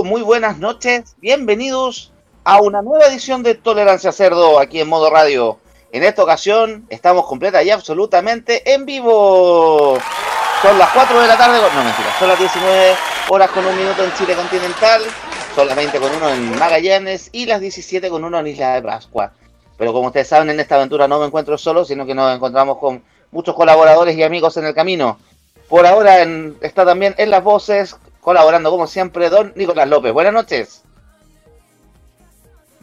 Muy buenas noches, bienvenidos a una nueva edición de Tolerancia Cerdo aquí en Modo Radio. En esta ocasión estamos completa y absolutamente en vivo. Son las 4 de la tarde, no mentira, son las 19 horas con un minuto en Chile continental, son las 20 con uno en Magallanes y las 17 con uno en Isla de Pascua. Pero como ustedes saben, en esta aventura no me encuentro solo, sino que nos encontramos con muchos colaboradores y amigos en el camino. Por ahora está también en las voces, colaborando como siempre, don Nicolás López. Buenas noches.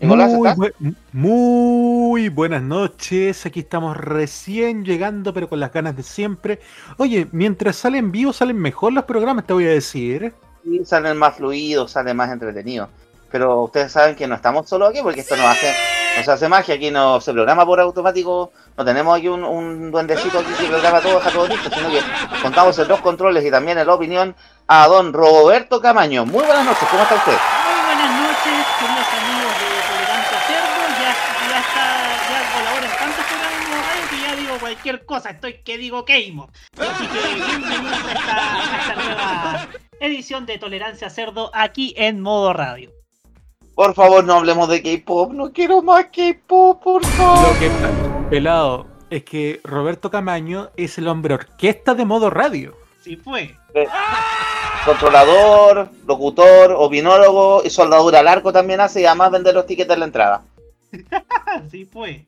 Nicolás, muy, muy buenas noches. Aquí estamos recién llegando, pero con las ganas de siempre. Oye, mientras salen vivos, salen mejor los programas, te voy a decir. Sí, salen más fluidos, salen más entretenidos. Pero ustedes saben que no estamos solo aquí porque esto nos hace no se hace magia, aquí no se programa por automático, no tenemos aquí un, duendecito aquí que programa todo, está todo listo, sino que contamos en los controles y también en la opinión a don Roberto Camaño. Muy buenas noches, ¿cómo está usted? Muy buenas noches, queridos amigos de Tolerancia Cerdo, ya, ya está, ya colabora en tantos programas radio que ya digo cualquier cosa, estoy que digo Keimo. Así que bienvenidos a esta, a esta nueva edición de Tolerancia Cerdo aquí en modo radio. Por favor, no hablemos de K-pop. No quiero más K-pop, por favor. Lo que pelado es que Roberto Camaño es el hombre orquesta de modo radio. Sí fue. Controlador, locutor, opinólogo y soldadura al arco también hace y además vende los tickets de la entrada. sí fue.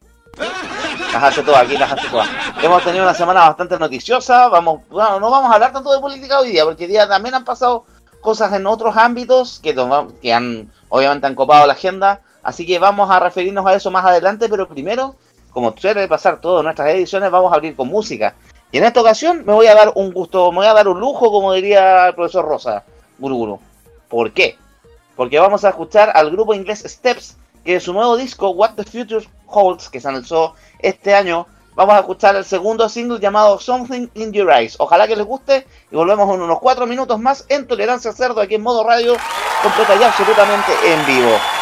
Las hace todas, aquí las hace todas. Hemos tenido una semana bastante noticiosa. Vamos, bueno, no vamos a hablar tanto de política hoy día, porque hoy día también han pasado cosas en otros ámbitos que, que han obviamente han copado la agenda, así que vamos a referirnos a eso más adelante, pero primero, como suele pasar todas nuestras ediciones, vamos a abrir con música. Y en esta ocasión me voy a dar un gusto, me voy a dar un lujo, como diría el profesor Rosa, Guruguru. ¿Por qué? Porque vamos a escuchar al grupo inglés Steps, que es su nuevo disco What the Future Holds, que se anunció este año, vamos a escuchar el segundo single llamado Something in Your Eyes. Ojalá que les guste y volvemos en unos cuatro minutos más en Tolerancia Cerdo aquí en modo radio, completa y absolutamente en vivo.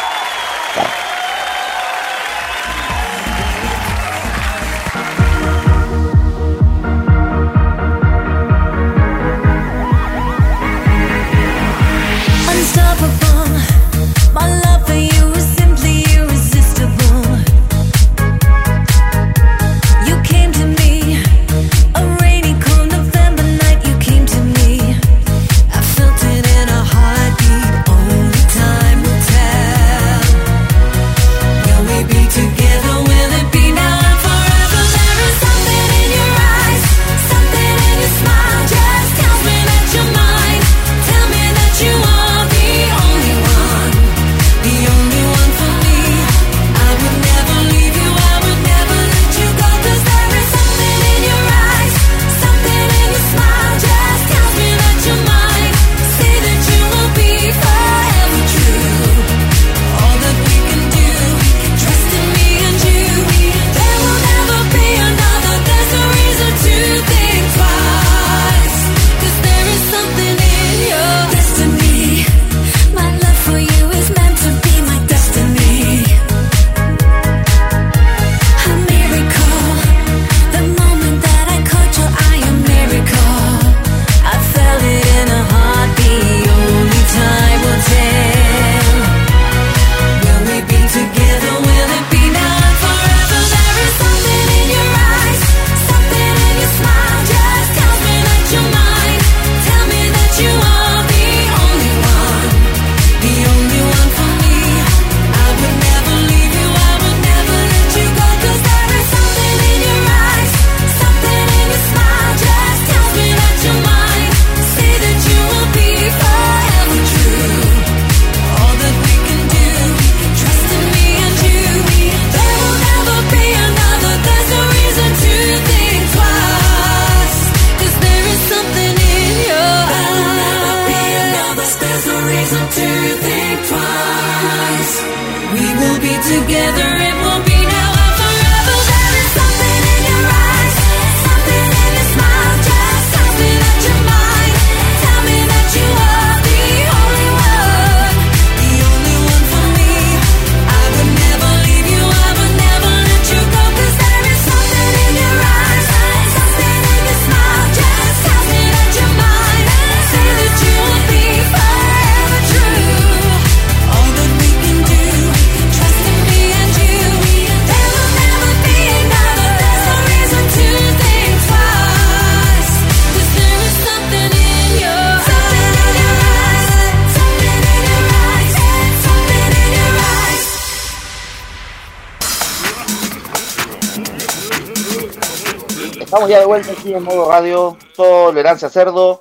De vuelta aquí en modo radio, tolerancia cerdo,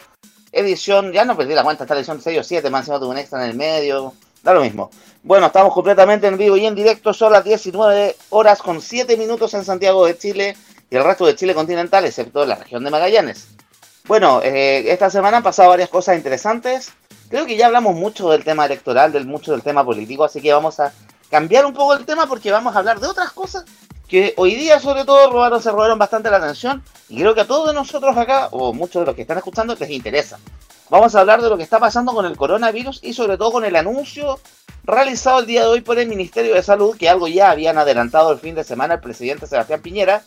edición, ya no perdí la cuenta, está la edición 6 o 7, más encima tuve un extra en el medio, da lo mismo. Bueno, estamos completamente en vivo y en directo, son las 19 horas con 7 minutos en Santiago de Chile y el resto de Chile continental, excepto la región de Magallanes. Bueno, eh, esta semana han pasado varias cosas interesantes. Creo que ya hablamos mucho del tema electoral, del mucho del tema político, así que vamos a cambiar un poco el tema porque vamos a hablar de otras cosas que hoy día sobre todo robaron, se robaron bastante la atención y creo que a todos nosotros acá, o muchos de los que están escuchando, les interesa. Vamos a hablar de lo que está pasando con el coronavirus y sobre todo con el anuncio realizado el día de hoy por el Ministerio de Salud, que algo ya habían adelantado el fin de semana el presidente Sebastián Piñera,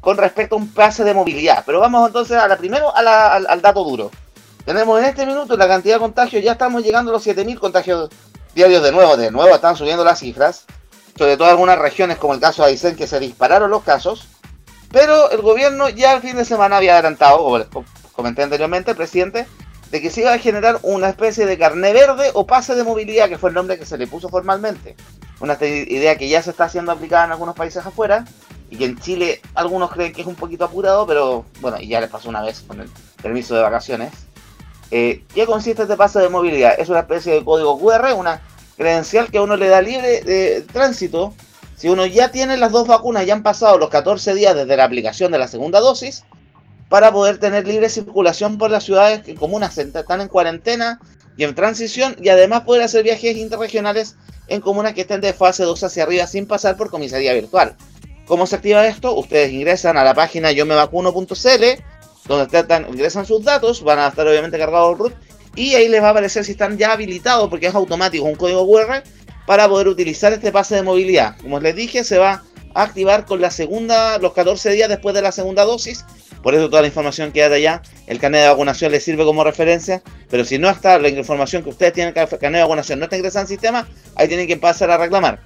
con respecto a un pase de movilidad. Pero vamos entonces a la primero al, al, dato duro. Tenemos en este minuto la cantidad de contagios, ya estamos llegando a los 7.000 contagios diarios de nuevo, de nuevo están subiendo las cifras sobre todo algunas regiones como el caso de Aysén que se dispararon los casos, pero el gobierno ya el fin de semana había adelantado, como comenté anteriormente, el presidente, de que se iba a generar una especie de carné verde o pase de movilidad, que fue el nombre que se le puso formalmente. Una idea que ya se está haciendo aplicada en algunos países afuera y que en Chile algunos creen que es un poquito apurado, pero bueno, y ya les pasó una vez con el permiso de vacaciones. Eh, ¿Qué consiste este pase de movilidad? Es una especie de código QR, una credencial que a uno le da libre de tránsito. Si uno ya tiene las dos vacunas, ya han pasado los 14 días desde la aplicación de la segunda dosis, para poder tener libre circulación por las ciudades que comunas están en cuarentena y en transición, y además poder hacer viajes interregionales en comunas que estén de fase 2 hacia arriba sin pasar por comisaría virtual. ¿Cómo se activa esto? Ustedes ingresan a la página yo me vacuno.cl, donde ingresan sus datos, van a estar obviamente cargados el root y ahí les va a aparecer si están ya habilitados porque es automático un código QR para poder utilizar este pase de movilidad. Como les dije, se va a activar con la segunda, los 14 días después de la segunda dosis. Por eso toda la información queda allá. El carnet de vacunación les sirve como referencia. Pero si no está la información que ustedes tienen el carnet de vacunación no está ingresada el sistema, ahí tienen que pasar a reclamar.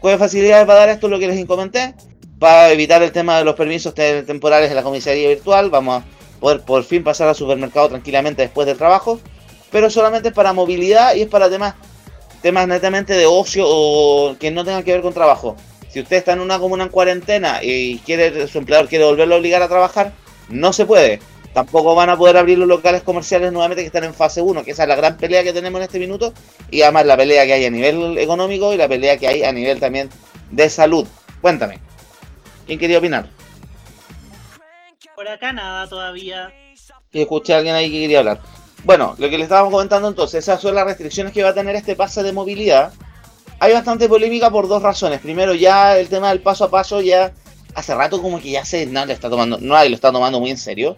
¿Cuáles facilidades va a dar esto? Lo que les comenté. Para evitar el tema de los permisos temporales de la comisaría virtual. Vamos a poder por fin pasar al supermercado tranquilamente después del trabajo, pero solamente es para movilidad y es para temas, temas netamente de ocio o que no tengan que ver con trabajo. Si usted está en una comuna en cuarentena y quiere su empleador quiere volverlo a obligar a trabajar, no se puede. Tampoco van a poder abrir los locales comerciales nuevamente que están en fase 1, que esa es la gran pelea que tenemos en este minuto, y además la pelea que hay a nivel económico y la pelea que hay a nivel también de salud. Cuéntame, ¿quién quería opinar? Por acá nada todavía. Escuché a alguien ahí que quería hablar. Bueno, lo que le estábamos comentando entonces, esas son las restricciones que va a tener este pase de movilidad. Hay bastante polémica por dos razones. Primero, ya el tema del paso a paso, ya hace rato como que ya se nadie está tomando, nadie lo está tomando muy en serio.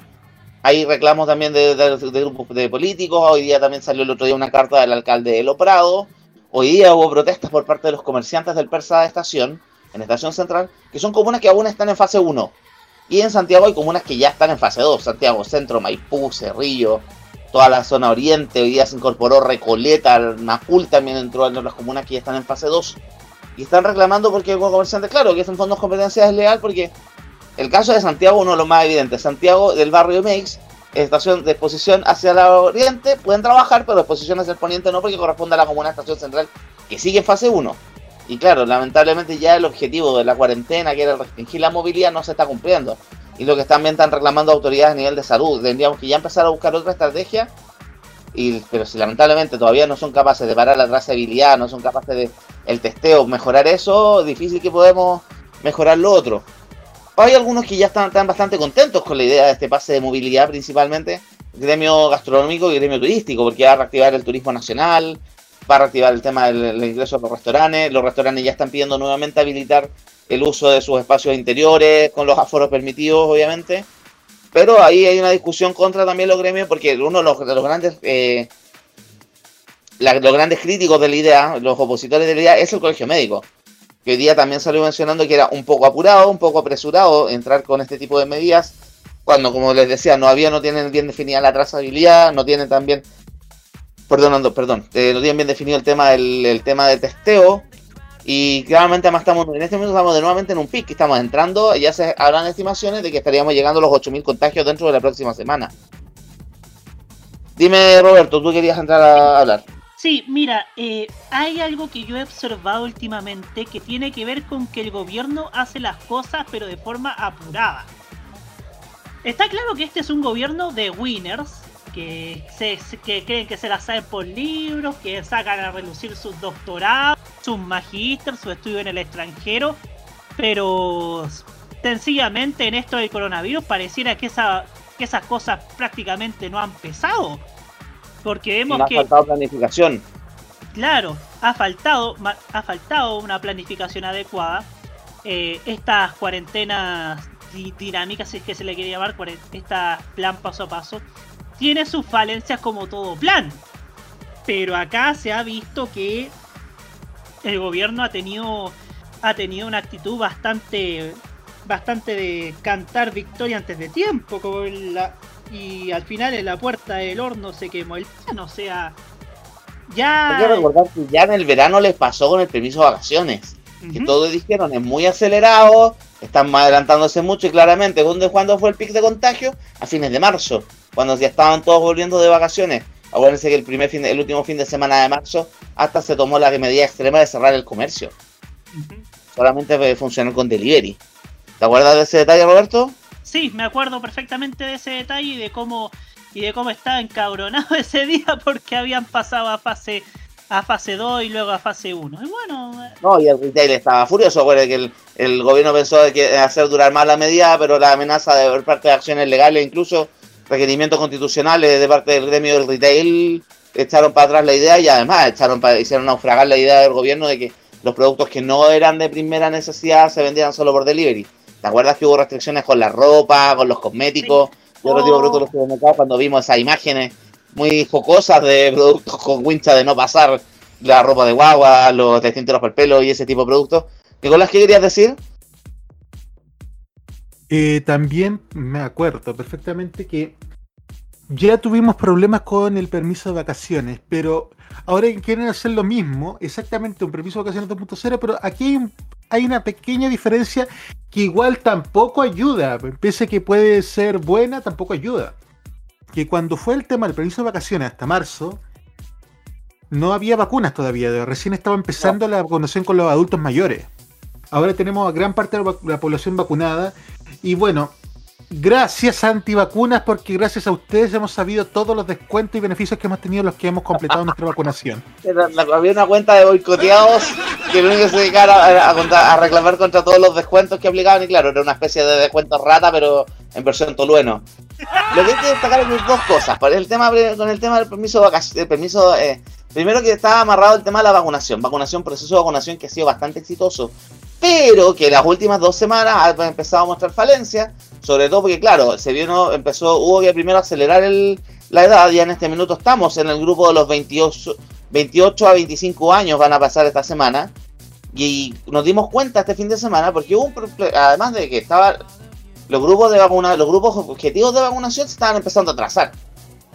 Hay reclamos también de, grupos de políticos. Hoy día también salió el otro día una carta del alcalde de. Hoy día hubo protestas por parte de los comerciantes del Persa de Estación, en Estación Central, que son comunas que aún están en fase 1. Y en Santiago hay comunas que ya están en fase 2. Santiago Centro, Maipú, Cerrillo, toda la zona oriente. Hoy día se incorporó Recoleta, Macul también entró en las comunas que ya están en fase 2. Y están reclamando porque como comerciantes, claro, que en fondos competencia desleal porque el caso de Santiago uno de los más evidentes. Santiago del barrio Meix, estación de exposición hacia el oriente, pueden trabajar, pero exposición hacia el poniente no porque corresponde a la comuna estación central que sigue en fase 1. Y claro, lamentablemente ya el objetivo de la cuarentena, que era restringir la movilidad, no se está cumpliendo. Y lo que también están reclamando autoridades a nivel de salud, tendríamos que ya empezar a buscar otra estrategia. Y, pero si lamentablemente todavía no son capaces de parar la trazabilidad, no son capaces de el testeo, mejorar eso, difícil que podemos mejorar lo otro. Hay algunos que ya están, están bastante contentos con la idea de este pase de movilidad, principalmente gremio gastronómico y gremio turístico, porque va a reactivar el turismo nacional, va a reactivar el tema del, ingreso a los restaurantes. Los restaurantes ya están pidiendo nuevamente habilitar el uso de sus espacios interiores con los aforos permitidos, obviamente. Pero ahí hay una discusión contra también los gremios porque uno de los, grandes eh, los grandes críticos de la idea, los opositores de la idea, es el colegio médico. Que hoy día también salió mencionando que era un poco apurado, un poco apresurado entrar con este tipo de medidas, cuando, como les decía, no había, no tienen bien definida la trazabilidad, no tienen también perdón, eh, no tienen bien definido el tema del el tema de testeo. Y claramente además estamos, en este momento estamos de nuevamente en un pic, estamos entrando, ya se habrán estimaciones de que estaríamos llegando a los 8.000 contagios dentro de la próxima semana. Dime Roberto, tú querías entrar a hablar. Sí, mira, eh, hay algo que yo he observado últimamente que tiene que ver con que el gobierno hace las cosas pero de forma apurada. está claro que este es un gobierno de winners, que, se, que creen que se la saben por libros, que sacan a relucir sus doctorados, sus magísteres, su estudio en el extranjero, pero sencillamente en esto del coronavirus pareciera que, esa, que esas cosas prácticamente no han pesado. Porque vemos ha que... faltado planificación. Claro, ha faltado, ha faltado una planificación adecuada. Eh, estas cuarentenas dinámicas, si es que se le quiere llamar, esta plan paso a paso, tiene sus falencias como todo plan. Pero acá se ha visto que el gobierno ha tenido, ha tenido una actitud bastante, bastante de cantar victoria antes de tiempo. Y al final en la puerta del horno se quemó el pan. O sea, ya. Hay que recordar que ya en el verano les pasó con el permiso de vacaciones. Que todos dijeron es muy acelerado, están adelantándose mucho y claramente, ¿dónde cuándo fue el pic de contagio? A fines de marzo, cuando ya estaban todos volviendo de vacaciones. Acuérdense que el primer fin, el último fin de semana de marzo hasta se tomó la medida extrema de cerrar el comercio. Solamente puede funcionar con delivery. ¿Te acuerdas de ese detalle, Roberto? Sí, me acuerdo perfectamente de ese detalle y de cómo y de cómo estaba encabronado ese día porque habían pasado a fase a fase 2 y luego a fase 1. Y bueno. Eh. No, y el retail estaba furioso, porque el, el gobierno pensó que hacer durar más la medida, pero la amenaza de parte de acciones legales, incluso requerimientos constitucionales de parte del gremio del retail, echaron para atrás la idea y además echaron para, hicieron naufragar la idea del gobierno de que los productos que no eran de primera necesidad se vendieran solo por delivery. ¿Te acuerdas que hubo restricciones con la ropa, con los cosméticos? Yo lo digo productos de los cuando vimos esas imágenes muy jocosas de productos con wincha de no pasar la ropa de guagua, los distintos para el pelo y ese tipo de productos. Nicolás, ¿qué querías decir? Eh, también me acuerdo perfectamente que ya tuvimos problemas con el permiso de vacaciones, pero ahora quieren hacer lo mismo, exactamente un permiso de vacaciones 2.0, pero aquí hay, una pequeña diferencia que igual tampoco ayuda, pese a que puede ser buena, tampoco ayuda que cuando fue el tema del permiso de vacaciones hasta marzo, no había vacunas todavía, recién estaba empezando la vacunación con los adultos mayores. Ahora tenemos a gran parte de la población vacunada y bueno, gracias a antivacunas porque gracias a ustedes hemos sabido todos los descuentos y beneficios que hemos tenido los que hemos completado nuestra vacunación. Había una cuenta de boicoteados que lo único que se dedicara a, reclamar contra todos los descuentos que aplicaban y claro, era una especie de descuento rata pero en versión tolueno. Lo que hay que destacar es dos cosas. El con el tema del permiso, de permiso eh, primero que estaba amarrado el tema de la vacunación. Vacunación, proceso de vacunación que ha sido bastante exitoso. Pero que las últimas dos semanas ha empezado a mostrar falencias. Sobre todo porque, claro, se vino, empezó, hubo que primero acelerar el, la edad. Ya en este minuto estamos en el grupo de los 28, 28 a 25 años van a pasar esta semana. Y nos dimos cuenta este fin de semana porque hubo un además de que estaba los grupos de vacuna, los grupos objetivos de vacunación se estaban empezando a trazar.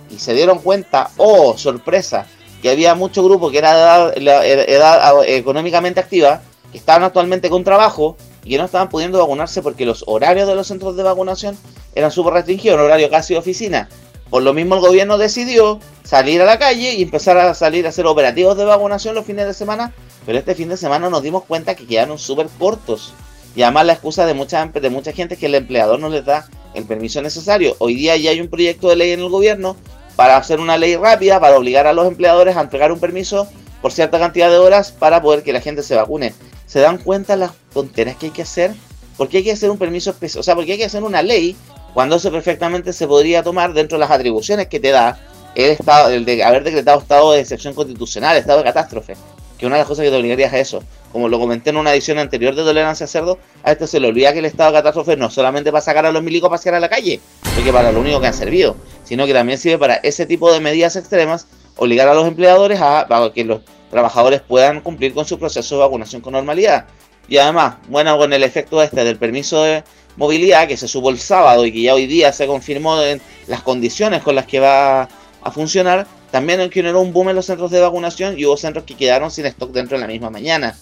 Y se dieron cuenta, oh, sorpresa, que había mucho grupo que era de edad, económicamente activa, que estaban actualmente con trabajo y que no estaban pudiendo vacunarse porque los horarios de los centros de vacunación eran súper restringidos, un horario casi de oficina. Por lo mismo el gobierno decidió salir a la calle y empezar a salir a hacer operativos de vacunación los fines de semana, pero este fin de semana nos dimos cuenta que quedaron súper cortos. Y además la excusa de mucha, de mucha gente es que el empleador no les da el permiso necesario. Hoy día ya hay un proyecto de ley en el gobierno para hacer una ley rápida, para obligar a los empleadores a entregar un permiso por cierta cantidad de horas para poder que la gente se vacune. ¿Se dan cuenta las tonteras que hay que hacer? ¿Por qué hay que hacer un permiso especial? O sea, ¿por qué hay que hacer una ley cuando eso perfectamente se podría tomar dentro de las atribuciones que te da el estado, el de haber decretado estado de excepción constitucional, estado de catástrofe? Que una de las cosas que te obligarías a eso como lo comenté en una edición anterior de Tolerancia a Cerdo, a esto se le olvida que el estado de catástrofe no solamente para sacar a los milicos a pasear a la calle, porque para lo único que han servido, sino que también sirve para ese tipo de medidas extremas, obligar a los empleadores a, que los trabajadores puedan cumplir con su proceso de vacunación con normalidad. Y además, bueno, con el efecto este del permiso de movilidad que se supo el sábado y que ya hoy día se confirmó en las condiciones con las que va a funcionar, también generó un boom en los centros de vacunación y hubo centros que quedaron sin stock dentro de la misma mañana.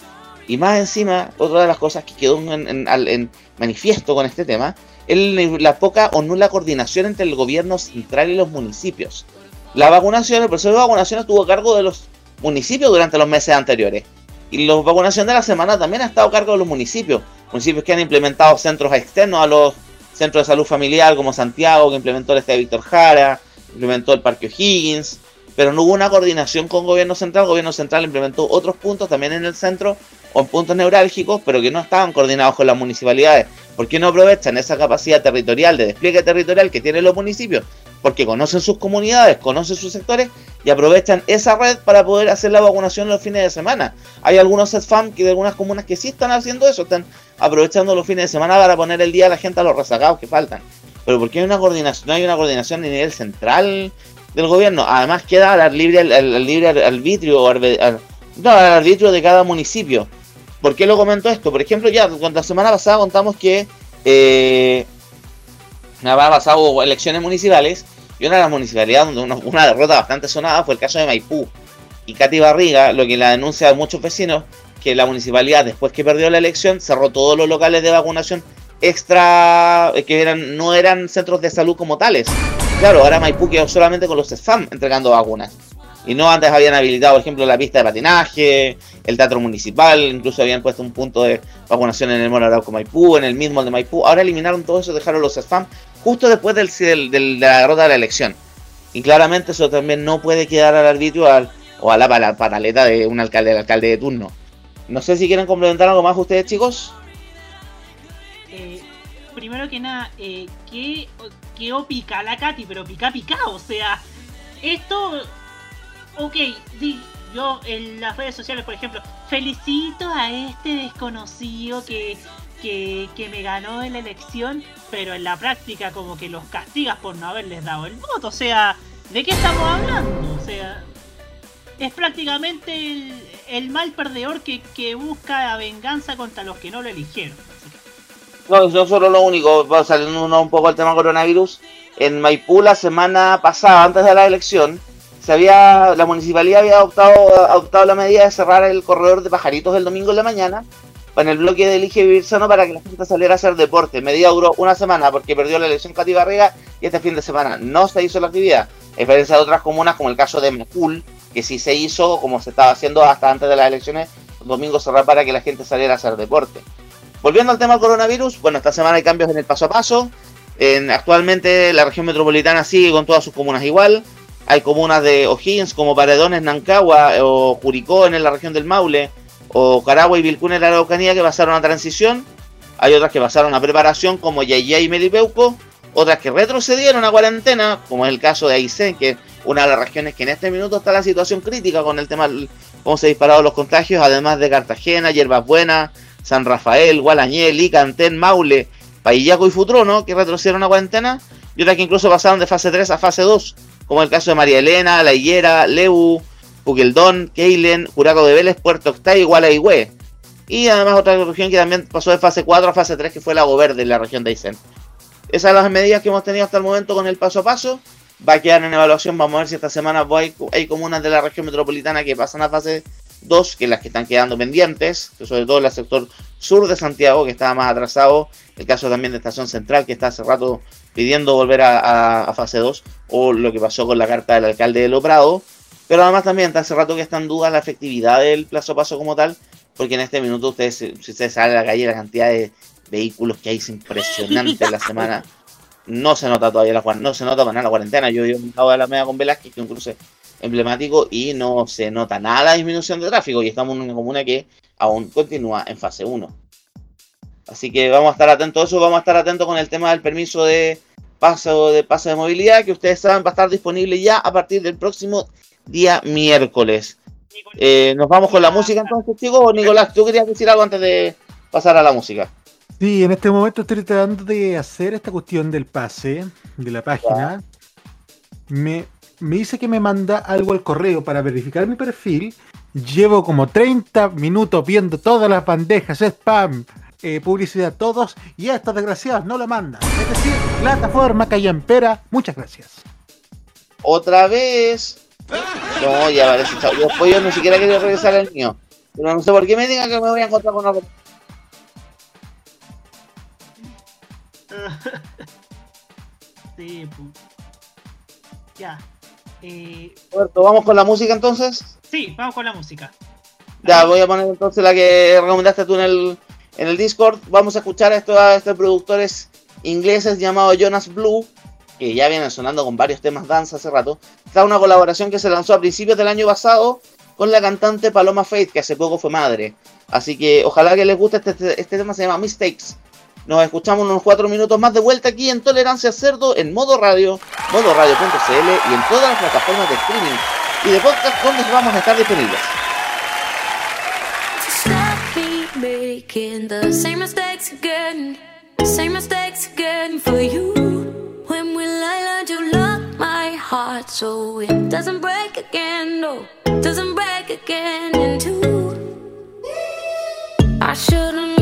Y más encima, otra de las cosas que quedó en, manifiesto con este tema es la poca o nula coordinación entre el gobierno central y los municipios. La vacunación, el proceso de vacunación estuvo a cargo de los municipios durante los meses anteriores. Y la vacunación de la semana también ha estado a cargo de los municipios. Municipios que han implementado centros externos a los centros de salud familiar como Santiago, que implementó el Estadio Víctor Jara, implementó el Parque O'Higgins, pero no hubo una coordinación con gobierno central. El gobierno central implementó otros puntos también en el centro o en puntos neurálgicos, pero que no estaban coordinados con las municipalidades. ¿Por qué no aprovechan esa capacidad territorial de despliegue territorial que tienen los municipios? Porque conocen sus comunidades, conocen sus sectores y aprovechan esa red para poder hacer la vacunación los fines de semana. Hay algunos SFAM que de algunas comunas que sí están haciendo eso, están aprovechando los fines de semana para poner el día a la gente a los rezagados que faltan. Pero ¿por qué hay una coordinación? no hay una coordinación a nivel central del gobierno? Además queda al libre, al, libre arbitrio, no, al arbitrio de cada municipio. ¿Por qué lo comento esto? Por ejemplo, ya la semana pasada contamos que eh, pasado elecciones municipales y una de las municipalidades donde una, derrota bastante sonada fue el caso de Maipú. Y Katy Barriga, lo que la denuncia a muchos vecinos, que la municipalidad, después que perdió la elección, cerró todos los locales de vacunación extra, eh, que eran no eran centros de salud como tales. Claro, ahora Maipú quedó solamente con los SFAM entregando vacunas. Y no antes habían habilitado, por ejemplo, la pista de patinaje, el teatro municipal, incluso habían puesto un punto de vacunación en el Mono Arauco Maipú, en el mismo de Maipú. Ahora eliminaron todo eso, dejaron los spam justo después del, de la derrota de la elección. Y claramente eso también no puede quedar al arbitrio o a la, panaleta de un alcalde, del alcalde de turno. No sé si quieren complementar algo más ustedes, chicos. Eh, primero que nada, eh, ¿qué, ¿qué pica la Katy? Pero pica pica, o sea, esto ok, yo en las redes sociales, por ejemplo, felicito a este desconocido que, que, me ganó en la elección, pero en la práctica como que los castigas por no haberles dado el voto. O sea, ¿de qué estamos hablando? O sea, es prácticamente el, mal perdedor que, que, busca la venganza contra los que no lo eligieron. No, no solo lo único, saliendo un poco al tema coronavirus. En Maipú la semana pasada, antes de la elección, se había, la municipalidad había adoptado, adoptado la medida de cerrar el corredor de pajaritos el domingo en la mañana en el bloque de Elige Vivir Sano para que la gente saliera a hacer deporte. Medida duró una semana porque perdió la elección Cati Barriga y este fin de semana no se hizo la actividad. A diferencia de otras comunas como el caso de Macul, que sí se hizo como se estaba haciendo hasta antes de las elecciones, domingo cerrar para que la gente saliera a hacer deporte. Volviendo al tema del coronavirus, bueno, esta semana hay cambios en el paso a paso. En, actualmente la región metropolitana sigue con todas sus comunas igual. Hay comunas de O'Higgins como Paredones, Nancagua o Curicó en la región del Maule, o Caragua y Vilcún en la Araucanía que pasaron a transición. Hay otras que pasaron a preparación como Yayay y Medipeuco. Otras que retrocedieron a cuarentena, como es el caso de Aysén, que es una de las regiones que en este minuto está la situación crítica con el tema cómo se dispararon los contagios, además de Cartagena, Hierbas Buenas, San Rafael, Gualañé, Licantén, Maule, Paillaco y Futrono, que retrocedieron a cuarentena, y otras que incluso pasaron de fase 3 a fase 2, como el caso de María Elena, La Higuera, Leu, Puqueldón, Keilen, Juraco de Vélez, Puerto Octay, Gualeguay. Y además otra región que también pasó de fase 4 a fase 3, que fue Lago Verde, la región de Aysén. Esas son las medidas que hemos tenido hasta el momento con el paso a paso. Va a quedar en evaluación, vamos a ver si esta semana hay, hay comunas de la región metropolitana que pasan a fase 2, que las que están quedando pendientes, que sobre todo el sector sur de Santiago, que estaba más atrasado, el caso también de Estación Central, que está hace rato pidiendo volver a, fase 2, o lo que pasó con la carta del alcalde de Loprado, pero además también hace rato que está en duda la efectividad del plazo paso como tal, porque en este minuto ustedes, si ustedes salen a la calle, la cantidad de vehículos que hay es impresionante en la semana. No se nota todavía la no se nota para la cuarentena. Yo he ido a la media con Velázquez, que un cruce emblemático, y no se nota nada la disminución de tráfico. Y estamos en una comuna que aún continúa en fase 1. Así que vamos a estar atentos a eso, vamos a estar atentos con el tema del permiso de paso de paso de movilidad, que ustedes saben va a estar disponible ya a partir del próximo día miércoles. Eh, Nos vamos con la música entonces, chicos. Nicolás, ¿tú querías decir algo antes de pasar a la música? Sí, en este momento estoy tratando de hacer esta cuestión del pase de la página. Me, me dice que me manda algo al correo para verificar mi perfil. Llevo como 30 minutos viendo todas las bandejas, spam, eh, publicidad, todos, y a estos desgraciados no lo mandan. Es decir, plataforma Callampera, muchas gracias. Otra vez. No, ya vale, chao. Después yo ni siquiera quería regresar al mío. Pero no sé por qué me digan que me voy a encontrar con algo. sí, pues. Ya. Eh... Roberto, ¿vamos con la música entonces? Sí, vamos con la música. Ya, voy a poner entonces la que recomendaste tú en el, en el Discord. Vamos a escuchar a estos, a estos productores ingleses llamado Jonas Blue, que ya vienen sonando con varios temas dance hace rato, está una colaboración que se lanzó a principios del año pasado con la cantante Paloma Faith, que hace poco fue madre. Así que ojalá que les guste este, este, este tema, se llama Mistakes. Nos escuchamos unos cuatro minutos más de vuelta aquí en Tolerancia Cerdo, en modo radio, modoradio.cl y en todas las plataformas de streaming y de podcast donde vamos a estar disponibles. Doesn't break again? No, doesn't break again in two. I should've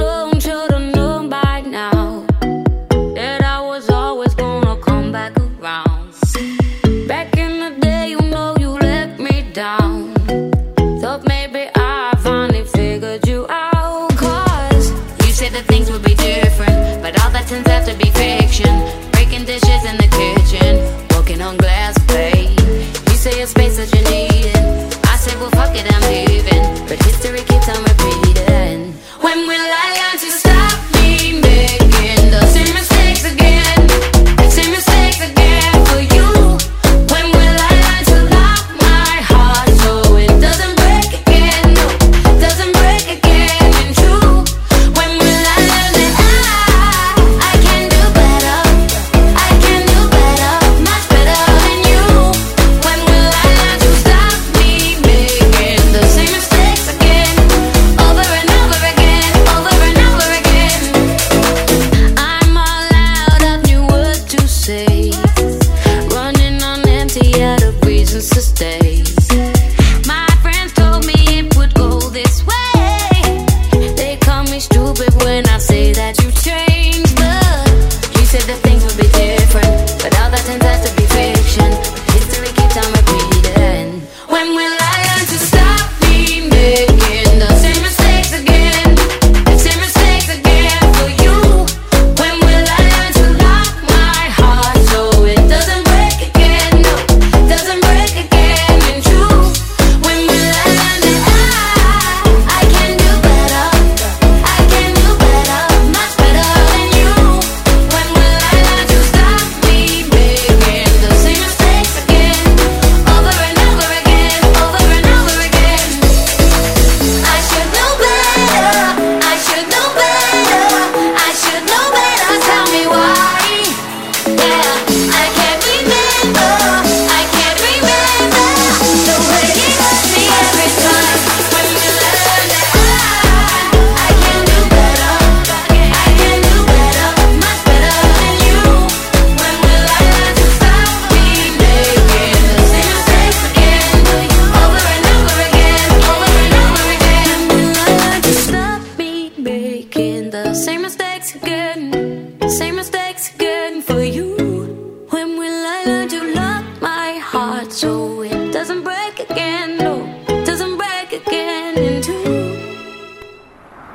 mistakes again for you?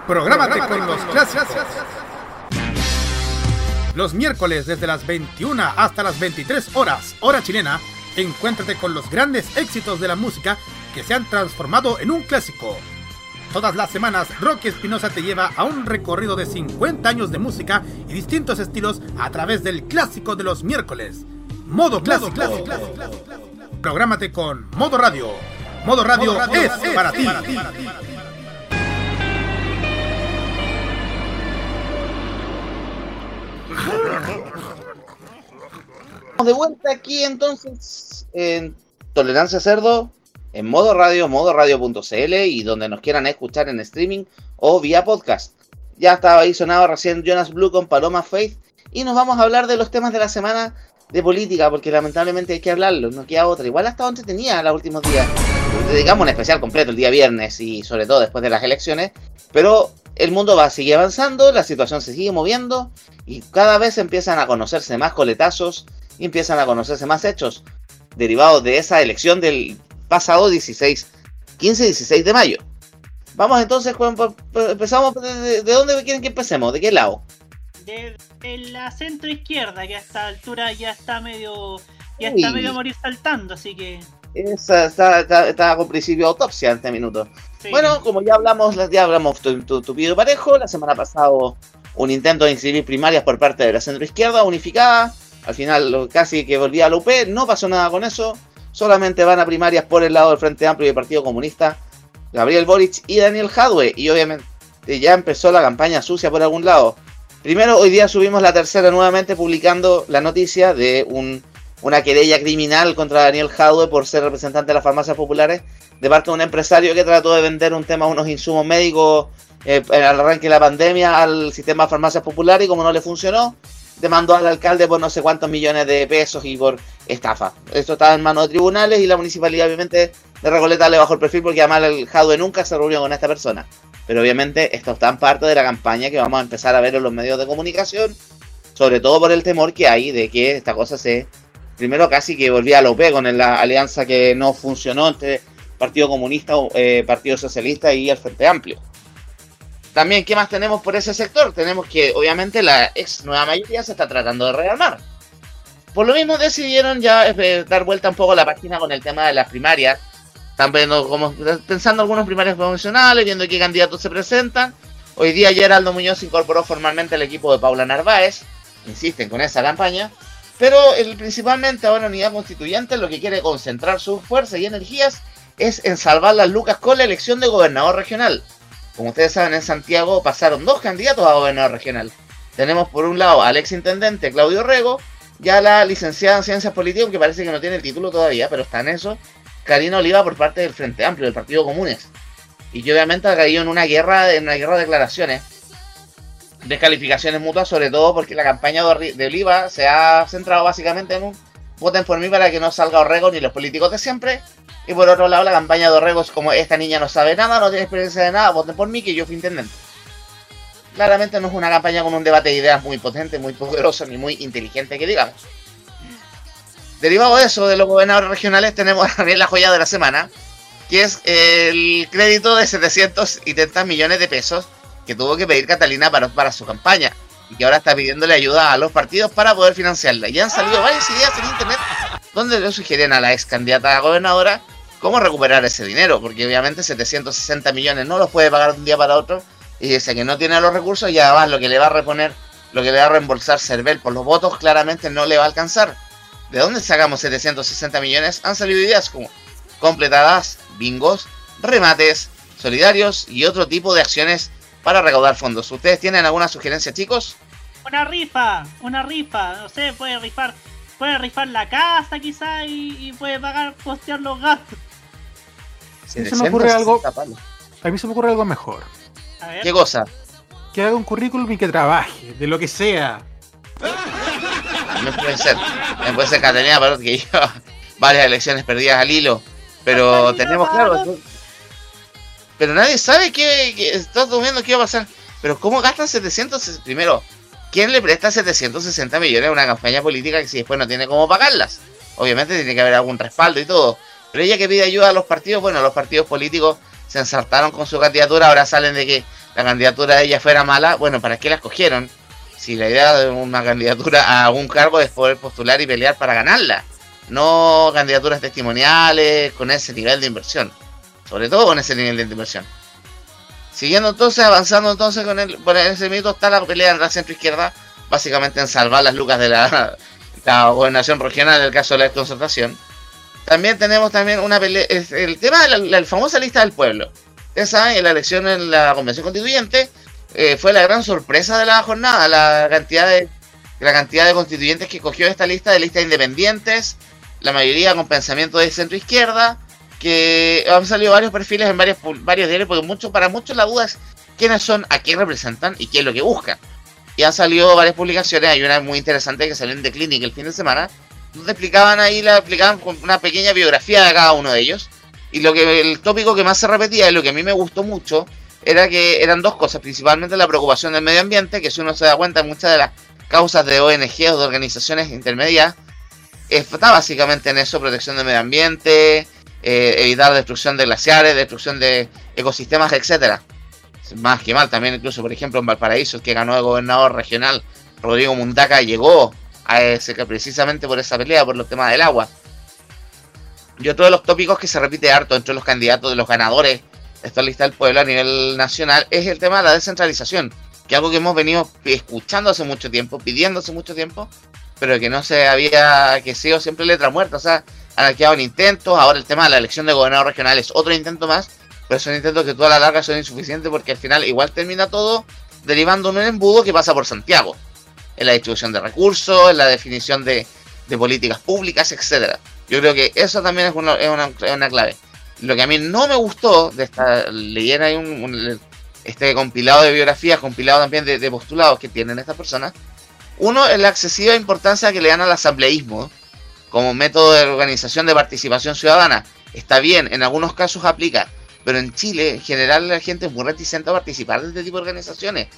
Prográmate con los clásicos. Los miércoles desde las 21 hasta las 23 horas, hora chilena, encuéntrate con los grandes éxitos de la música que se han transformado en un clásico. Todas las semanas, Rocky Espinosa te lleva a un recorrido de 50 años de música y distintos estilos a través del clásico de los miércoles. Modo Clásico. Prográmate con Modo Radio. Modo Radio, es, para ti. De vuelta aquí entonces en Tolerancia Cerdo, en modo radio, modo radio.cl y donde nos quieran escuchar en streaming o vía podcast. Ya estaba ahí sonado recién Jonas Blue con Paloma Faith y nos vamos a hablar de los temas de la semana de política porque lamentablemente hay que hablarlo, no queda otra. Igual ha estado entretenida los últimos días. Dedicamos un especial completo el día viernes y sobre todo después de las elecciones, pero el mundo va a seguir avanzando, la situación se sigue moviendo y cada vez empiezan a conocerse más coletazos y empiezan a conocerse más hechos derivados de esa elección del pasado 16, 15-16 de mayo. Vamos entonces, con- por- por- empezamos de, de- de dónde quieren que empecemos, de qué lado. De, de la centro izquierda, que a esta altura ya está medio. Ya Uy. está medio a morir saltando, así que. Esa está, está- está con principio autopsia en este minuto. sí. Bueno, como ya hablamos, ya hablamos tu, tu, tupido y parejo, la semana pasada un intento de inscribir primarias por parte de la centroizquierda unificada. Al final casi que volvía a la UP, no pasó nada con eso. Solamente van a primarias por el lado del Frente Amplio y el Partido Comunista. Gabriel Boric y Daniel Jadwe. Y obviamente ya empezó la campaña sucia por algún lado. Primero, hoy día subimos la tercera nuevamente publicando la noticia de un, una querella criminal contra Daniel Jadwe por ser representante de las farmacias populares de parte de un empresario que trató de vender un tema, unos insumos médicos eh, al arranque de la pandemia al sistema de farmacias populares y como no le funcionó, demandó al alcalde por no sé cuántos millones de pesos y por estafa. Esto estaba en manos de tribunales y la municipalidad obviamente de Recoleta le bajó el perfil porque además el Jadwe nunca se reunió con esta persona. Pero obviamente esto está en parte de la campaña que vamos a empezar a ver en los medios de comunicación, sobre todo por el temor que hay de que esta cosa se... Primero casi que volvía a OP con la alianza que no funcionó entre Partido Comunista, eh, Partido Socialista y el Frente Amplio. También, ¿qué más tenemos por ese sector? Tenemos que, obviamente, la ex nueva mayoría se está tratando de rearmar. Por lo mismo decidieron ya eh, dar vuelta un poco la página con el tema de las primarias. Están viendo como, pensando algunos primarios convencionales, viendo qué candidatos se presentan. Hoy día Geraldo Muñoz incorporó formalmente al equipo de Paula Narváez. Insisten con esa campaña. Pero principalmente ahora Unidad Constituyente lo que quiere concentrar sus fuerzas y energías es en salvar las lucas con la elección de gobernador regional. Como ustedes saben, en Santiago pasaron dos candidatos a gobernador regional. Tenemos por un lado al ex intendente Claudio Rego y a la licenciada en Ciencias Políticas, que parece que no tiene el título todavía, pero está en eso, Karina Oliva por parte del Frente Amplio, del Partido Comunes. Y obviamente ha caído en una guerra, en una guerra de declaraciones, descalificaciones mutuas, sobre todo porque la campaña de Oliva se ha centrado básicamente en un voten por mí para que no salga Orrego ni los políticos de siempre, y por otro lado, la campaña de Orrego es como esta niña no sabe nada, no tiene experiencia de nada, voten por mí que yo fui intendente. Claramente no es una campaña con un debate de ideas muy potente, muy poderoso, ni muy inteligente que digamos. Derivado de eso, de los gobernadores regionales, tenemos también la joya de la semana, que es el crédito de 770 millones de pesos que tuvo que pedir Catalina para, para su campaña y que ahora está pidiéndole ayuda a los partidos para poder financiarla. Y han salido varias ideas en internet donde le sugieren a la ex candidata a gobernadora cómo recuperar ese dinero, porque obviamente 760 millones no los puede pagar de un día para otro, y dice que no tiene los recursos y además lo que le va a reponer, lo que le va a reembolsar Cervel por los votos claramente no le va a alcanzar. ¿De dónde sacamos 760 millones? Han salido ideas como completadas, bingos, remates, solidarios y otro tipo de acciones para recaudar fondos. ¿Ustedes tienen alguna sugerencia, chicos? Una rifa, una rifa, no sé, puede rifar, puede rifar la casa quizá y, y puede pagar, costear los gastos. A mí se me ocurre algo. A mí se me ocurre algo mejor. ¿Qué cosa? Que haga un currículum y que trabaje, de lo que sea. No puede ser. Me puede ser Catalina Parot que lleva varias elecciones perdidas al hilo. Pero tenemos claro. Pero nadie sabe qué, qué está viendo qué va a pasar. Pero ¿cómo gastan 700? Primero, ¿quién le presta 760 millones a una campaña política que si después no tiene cómo pagarlas? Obviamente tiene que haber algún respaldo y todo. Pero ella que pide ayuda a los partidos, bueno, los partidos políticos se ensartaron con su candidatura, ahora salen de que la candidatura de ella fuera mala. Bueno, ¿para qué la escogieron? Si la idea de una candidatura a algún cargo es poder postular y pelear para ganarla. No candidaturas testimoniales con ese nivel de inversión. Sobre todo con ese nivel de inversión. Siguiendo entonces, avanzando entonces con el, por ese mito, está la pelea en la centro izquierda, básicamente en salvar las lucas de la, gobernación regional en el caso de la desconcertación. También tenemos también una pelea, el tema de la, la, famosa lista del pueblo. Ustedes saben, en la elección en la convención constituyente eh, fue la gran sorpresa de la jornada, la cantidad de la cantidad de constituyentes que cogió esta lista de listas independientes, la mayoría con pensamiento de centro izquierda, que han salido varios perfiles en varios, varios diarios, porque mucho, para muchos la duda es quiénes son, a quién representan y qué es lo que buscan. Y han salido varias publicaciones, hay una muy interesante que salió en The Clinic el fin de semana, donde explicaban ahí, la explicaban con una pequeña biografía de cada uno de ellos. Y lo que el tópico que más se repetía y lo que a mí me gustó mucho era que eran dos cosas, principalmente la preocupación del medio ambiente, que si uno se da cuenta muchas de las causas de ONG o de organizaciones intermedias está básicamente en eso, protección del medio ambiente, eh, evitar destrucción de glaciares, destrucción de ecosistemas, etcétera. Más que mal, también incluso por ejemplo en Valparaíso, que ganó el gobernador regional Rodrigo Mundaca, llegó a ese, precisamente por esa pelea, por los temas del agua. Y otro de los tópicos que se repite harto entre los candidatos de los ganadores de esta lista del pueblo a nivel nacional es el tema de la descentralización. que algo que hemos venido escuchando hace mucho tiempo, pidiendo hace mucho tiempo, pero que no se había, que sido siempre letra muerta, o sea, han quedado en intentos, ahora el tema de la elección de gobernador regional es otro intento más, pero son intentos que toda la larga son insuficientes porque al final igual termina todo derivando en un embudo que pasa por Santiago, en la distribución de recursos, en la definición de, políticas públicas, etcétera. Yo creo que eso también es una, es una, es una clave. Lo que a mí no me gustó de esta leyenda hay un, un- este compilado de biografías, compilado también de, de postulados que tienen estas personas. Uno es la excesiva importancia que le dan al asambleísmo como método de organización de participación ciudadana. Está bien, en algunos casos aplica, pero en Chile en general la gente es muy reticente a participar de este tipo de organizaciones.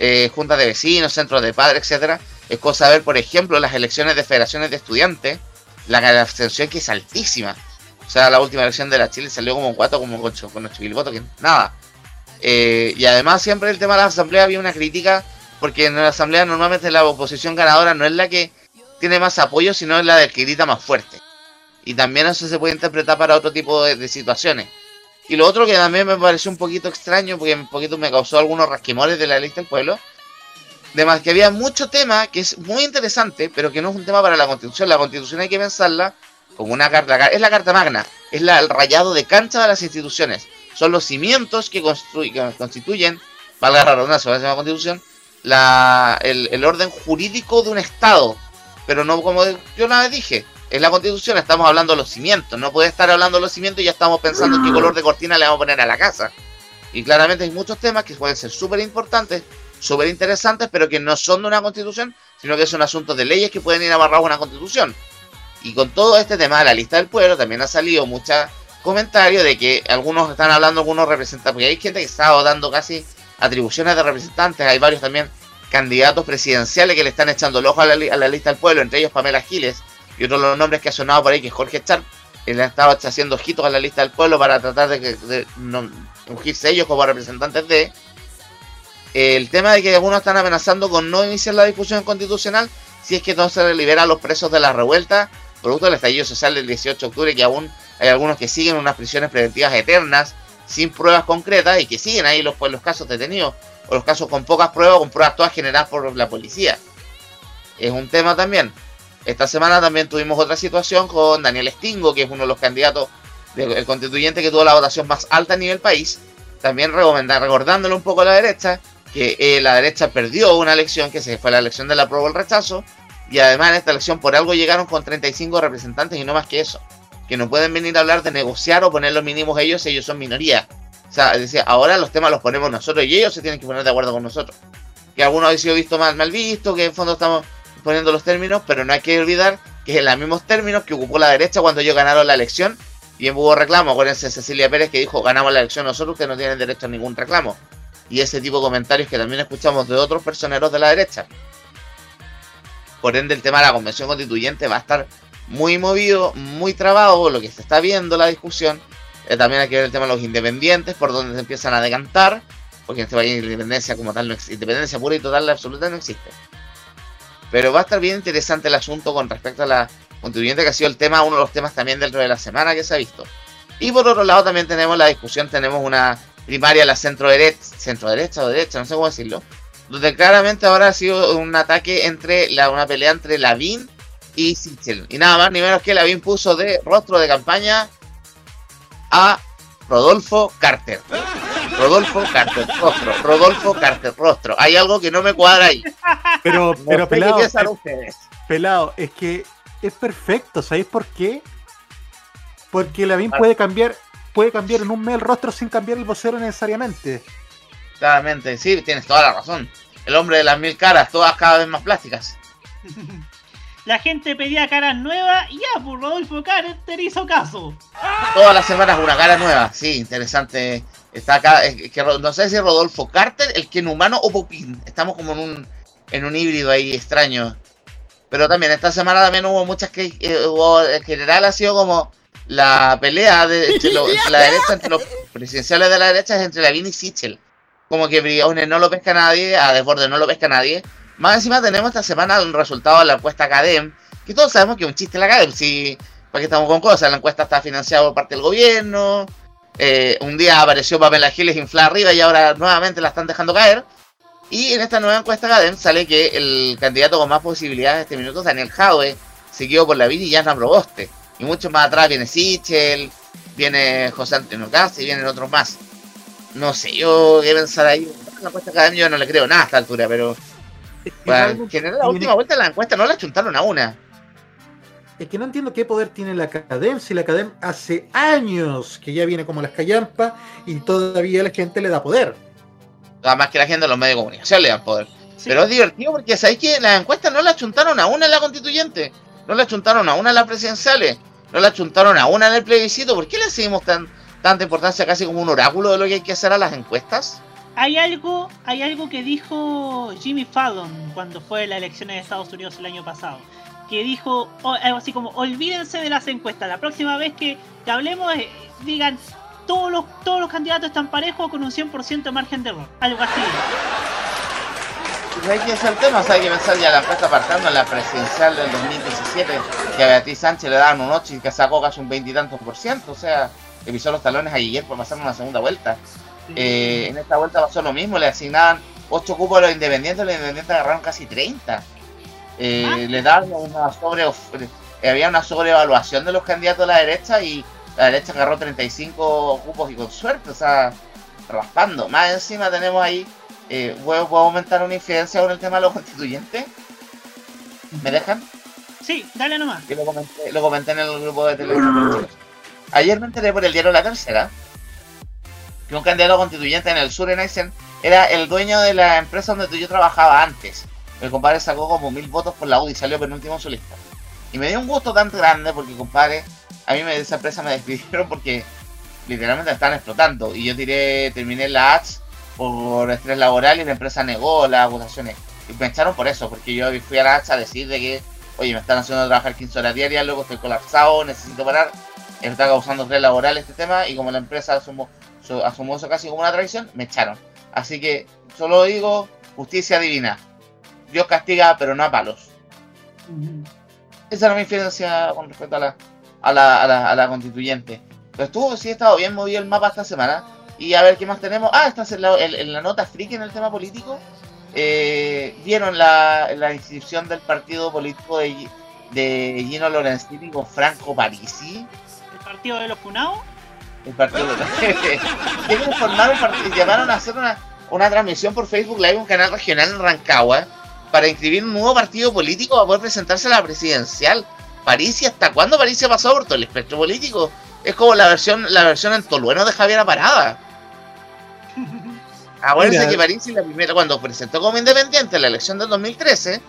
Eh, juntas de vecinos, centros de padres, etcétera. Es cosa de ver, por ejemplo, las elecciones de federaciones de estudiantes, la abstención que es altísima. O sea, la última elección de la Chile salió como 4, como 8, con 8 mil votos, que nada. Eh, y además siempre el tema de la asamblea había una crítica, porque en la asamblea normalmente la oposición ganadora no es la que tiene más apoyo, sino es la del que grita más fuerte. Y también eso se puede interpretar para otro tipo de, de situaciones. Y lo otro que también me pareció un poquito extraño, porque un poquito me causó algunos rasquemores de la lista del pueblo, Además que había mucho tema que es muy interesante, pero que no es un tema para la constitución. La constitución hay que pensarla como una carta, es la carta magna, es la, el rayado de cancha de las instituciones. Son los cimientos que, que constituyen, valga la redundancia, la constitución, la, el orden jurídico de un Estado. Pero no como yo una vez dije, en la constitución estamos hablando de los cimientos, no puede estar hablando de los cimientos y ya estamos pensando en qué color de cortina le vamos a poner a la casa. Y claramente hay muchos temas que pueden ser súper importantes, súper interesantes, pero que no son de una constitución, sino que son asuntos de leyes que pueden ir amarrados a una constitución. Y con todo este tema de la lista del pueblo también ha salido muchos comentarios de que algunos están hablando, algunos representantes, porque hay gente que está dando casi atribuciones de representantes, hay varios también candidatos presidenciales que le están echando el ojo a la, a la lista del pueblo, entre ellos Pamela Giles y otro de los nombres que ha sonado por ahí, que es Jorge Char, que le han estado haciendo ojitos a la lista del pueblo para tratar de, que- no, ungirse ellos como representantes de. El tema de que algunos están amenazando con no iniciar la discusión constitucional si es que no se libera a los presos de la revuelta, producto del estallido social del 18 de octubre, que aún hay algunos que siguen unas prisiones preventivas eternas, sin pruebas concretas, y que siguen ahí los, pues, los casos detenidos, o los casos con pocas pruebas, con pruebas todas generadas por la policía. Es un tema también. Esta semana también tuvimos otra situación con Daniel Stingo, que es uno de los candidatos del constituyente que tuvo la votación más alta a nivel país. También recordándole un poco a la derecha, que eh, la derecha perdió una elección que se fue la elección del apruebo el rechazo y además en esta elección por algo llegaron con 35 representantes y no más que eso que no pueden venir a hablar de negociar o poner los mínimos ellos ellos son minoría o sea decir ahora los temas los ponemos nosotros y ellos se tienen que poner de acuerdo con nosotros que algunos han sido visto mal mal visto que en fondo estamos poniendo los términos pero no hay que olvidar que es los mismos términos que ocupó la derecha cuando ellos ganaron la elección y hubo reclamo acuérdense de Cecilia Pérez que dijo ganamos la elección nosotros que no tienen derecho a ningún reclamo y ese tipo de comentarios que también escuchamos de otros personeros de la derecha. Por ende, el tema de la convención constituyente va a estar muy movido, muy trabado, lo que se está viendo la discusión. Eh, también hay que ver el tema de los independientes, por donde se empiezan a decantar, porque en este país independencia como tal no existe, independencia pura y total absoluta no existe. Pero va a estar bien interesante el asunto con respecto a la constituyente, que ha sido el tema, uno de los temas también dentro de la semana que se ha visto. Y por otro lado también tenemos la discusión, tenemos una primaria, la centro derecha, centro derecha o derecha, no sé cómo decirlo, donde claramente ahora ha sido un ataque entre una pelea entre Lavín y Sichel. Y nada más ni menos que Lavín puso de rostro de campaña a Rodolfo Carter. Rodolfo Carter, rostro. Rodolfo Carter, rostro. Hay algo que no me cuadra ahí. Pero, No pero qué pelado, es- ustedes. pelado, es que es perfecto, ¿sabéis por qué? Porque Lavín Ah. puede cambiar, puede cambiar en un mes el rostro sin cambiar el vocero necesariamente. Claramente, sí, tienes toda la razón. El hombre de las mil caras, todas cada vez más plásticas. La gente pedía caras nuevas y ya, pues Rodolfo Carter hizo caso. Todas las semanas una cara nueva. Sí, interesante. Está acá, es que, no sé si es Rodolfo Carter, el que en humano o Popín. Estamos como en un, en un híbrido ahí extraño. Pero también esta semana también hubo muchas que eh, hubo, en general ha sido como la pelea de entre lo- entre la derecha, entre los presidenciales de la derecha es entre Lavín y Sichel. Como que Briones no lo pesca nadie, a Desborde no lo pesca nadie. Más encima tenemos esta semana un resultado de la encuesta Academ, que todos sabemos que es un chiste la Academ, si para qué estamos con cosas, la encuesta está financiada por parte del gobierno, eh, un día apareció Pamela Giles inflada arriba y ahora nuevamente la están dejando caer. Y en esta nueva encuesta Cadem sale que el candidato con más posibilidades en este minuto es Daniel Jaue, seguido por Lavín y Yana Proboste. Y mucho más atrás viene Sichel, viene José Antonio Cast y vienen otros más. No sé, yo qué pensar ahí. La encuesta Cadem yo no le creo nada a esta altura, pero Es que bueno, en la última vuelta de la encuesta no la chuntaron a una. Es que no entiendo qué poder tiene la Academ, si la Academ hace años que ya viene como las callampas y todavía la gente le da poder. Además que la gente de los medios de comunicación le dan poder. Sí. Pero es divertido porque sabéis que las encuestas no la chuntaron a una en la constituyente, no la chuntaron a una en las presidenciales, no la chuntaron a una en el plebiscito. ¿Por qué le seguimos tan, tanta importancia casi como un oráculo de lo que hay que hacer a las encuestas? Hay algo, hay algo que dijo Jimmy Fallon cuando fue la elección de Estados Unidos el año pasado. Que dijo o- algo así como, olvídense de las encuestas. La próxima vez que, hablemos, eh, digan, todos los, todos los candidatos están parejos con un 100% de margen de error. Algo así. Hay que el tema, o sea, hay que pensar ya la encuesta apartando en la presidencial del 2017, que a Beatriz Sánchez le daban un 8 y que sacó casi un 20 y tantos por ciento, o sea, que pisó los talones ayer por pasar una segunda vuelta. Eh, en esta vuelta pasó lo mismo, le asignaban 8 cupos a los independientes, los independientes agarraron casi 30. Eh, Ah. Le daban una sobre eh, había una sobreevaluación de los candidatos de la derecha y la derecha agarró 35 cupos y con suerte, o sea, raspando. Más encima tenemos ahí, eh, ¿puedo, puedo aumentar una incidencia con el tema de los constituyentes? ¿Me dejan? Sí, dale nomás. Yo lo comenté, lo comenté en el grupo de televisión. Ayer me enteré por el diario La Tercera que un candidato constituyente en el sur en Eisen era el dueño de la empresa donde yo trabajaba antes. El compadre sacó como mil votos por la UDI y salió penúltimo en su lista. Y me dio un gusto tan grande porque, compadre, a mí me, de esa empresa me despidieron porque literalmente me estaban explotando. Y yo tiré, terminé la ads por estrés laboral y la empresa negó las votaciones. Y me echaron por eso, porque yo fui a la ads a decir de que oye, me están haciendo trabajar 15 horas diarias, luego estoy colapsado, necesito parar, está causando estrés laboral este tema, y como la empresa asumo, su- asumió eso casi como una traición, me echaron. Así que solo digo justicia divina. Dios castiga, pero no a palos. Esa era mi infidencia con respecto a la, a la, a la, a la constituyente. Pero estuvo, sí, ha estado bien movido el mapa esta semana. Y a ver qué más tenemos. Ah, esta es en la, en- en la nota friki en el tema político. Eh, Vieron la, la inscripción del partido político de, de Gino Lorenzini con Franco Parisi. El partido de los Funados. El partido Quieren formar un partido. Llamaron a hacer una, una transmisión por Facebook Live, un canal regional en Rancagua, para inscribir un nuevo partido político para poder presentarse a la presidencial. Parisi, ¿hasta cuándo Parisi ha pasado por todo el espectro político? Es como la versión, la versión en Tolueno de Javier Parada. Acuérdense que Parisi la primera, cuando presentó como independiente en la elección del 2013,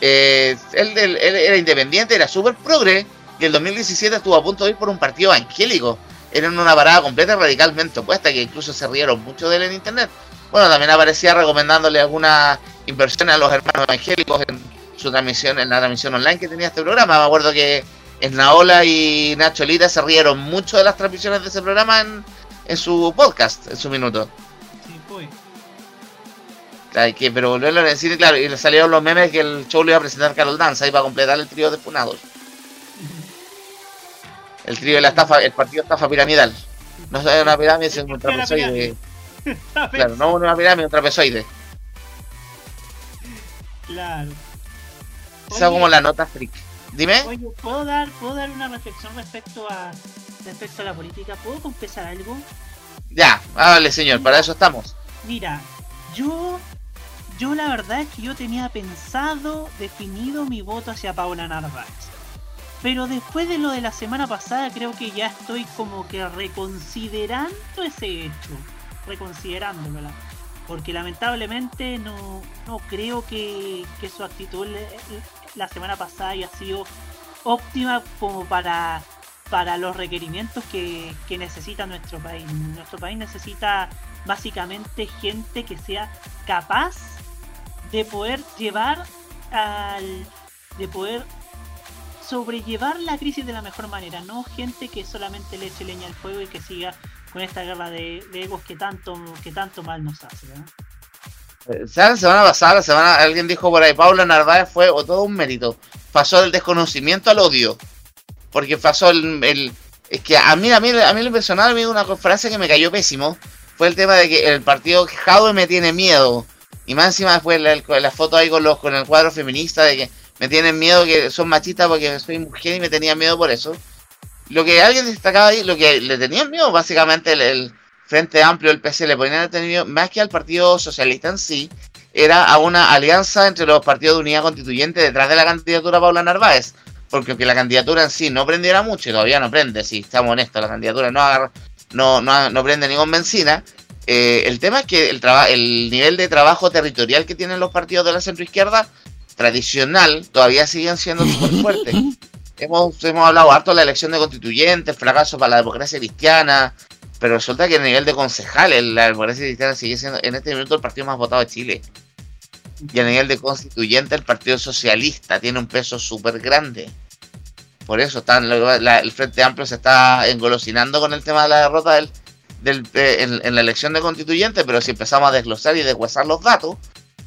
eh, él, él- él era independiente, era súper progre, y el 2017 estuvo a punto de ir por un partido evangélico. Era una parada completa radicalmente opuesta, que incluso se rieron mucho de él en internet. Bueno, también aparecía recomendándole algunas inversiones a los hermanos evangélicos en su transmisión, en la transmisión online que tenía este programa. Me acuerdo que Esnaola y Nacho Lita se rieron mucho de las transmisiones de ese programa en, en su podcast, en su minuto. Sí, pues. Que, pero volverlo a decir, claro, y le salieron los memes que el show lo iba a presentar Carol Dance ahí para completar el trío de funados. El trío de la estafa, el partido estafa piramidal. No es una pirámide, sino un trapezoide. Claro, no una pirámide, un trapezoide. Claro. Esa es como la nota freak. Dime. Oye, ¿puedo dar, ¿puedo dar una reflexión respecto a respecto a la política? ¿Puedo confesar algo? Ya, háblale señor, para eso estamos. Mira, yo yo la verdad es que yo tenía pensado, definido mi voto hacia Paula Narváez. Pero después de lo de la semana pasada creo que ya estoy como que reconsiderando ese hecho. Reconsiderándolo. Porque lamentablemente no, no creo que, que su actitud la semana pasada haya sido óptima como para, para los requerimientos que, que necesita nuestro país. Nuestro país necesita básicamente gente que sea capaz de poder llevar al de poder sobrellevar la crisis de la mejor manera, no gente que solamente le eche leña al fuego y que siga con esta guerra de, de egos que tanto que tanto mal nos hace. Eh. La semana pasada, la semana, alguien dijo por ahí, Paula Narváez fue todo un mérito. Pasó del desconocimiento al odio. Porque pasó el, es que a mí, a mí, a mí lo personal, mí una frase que me cayó pésimo fue el tema de que el partido Jadwe me tiene miedo. Y más encima después la, la foto ahí con, los, con el cuadro feminista de que me tienen miedo, que son machistas porque soy mujer y me tenían miedo por eso. Lo que alguien destacaba ahí, lo que le tenían miedo básicamente el, Frente Amplio, el PC, le ponían miedo más que al Partido Socialista en sí, era a una alianza entre los partidos de unidad constituyente detrás de la candidatura Paula Narváez. Porque aunque la candidatura en sí no prendiera mucho, y todavía no prende, si estamos honestos, la candidatura no agarra, no, no, no prende ni con benzina, eh, el tema es que el, el nivel de trabajo territorial que tienen los partidos de la centroizquierda tradicional todavía siguen siendo súper fuertes. hemos, hemos hablado harto de la elección de constituyentes, fracaso para la democracia cristiana, pero resulta que a nivel de concejales la democracia cristiana sigue siendo en este momento el partido más votado de Chile. Y a nivel de constituyente el Partido Socialista tiene un peso súper grande. Por eso están, el Frente Amplio se está engolosinando con el tema de la derrota del, en, la elección de constituyente, pero si empezamos a desglosar y deshuesar los datos,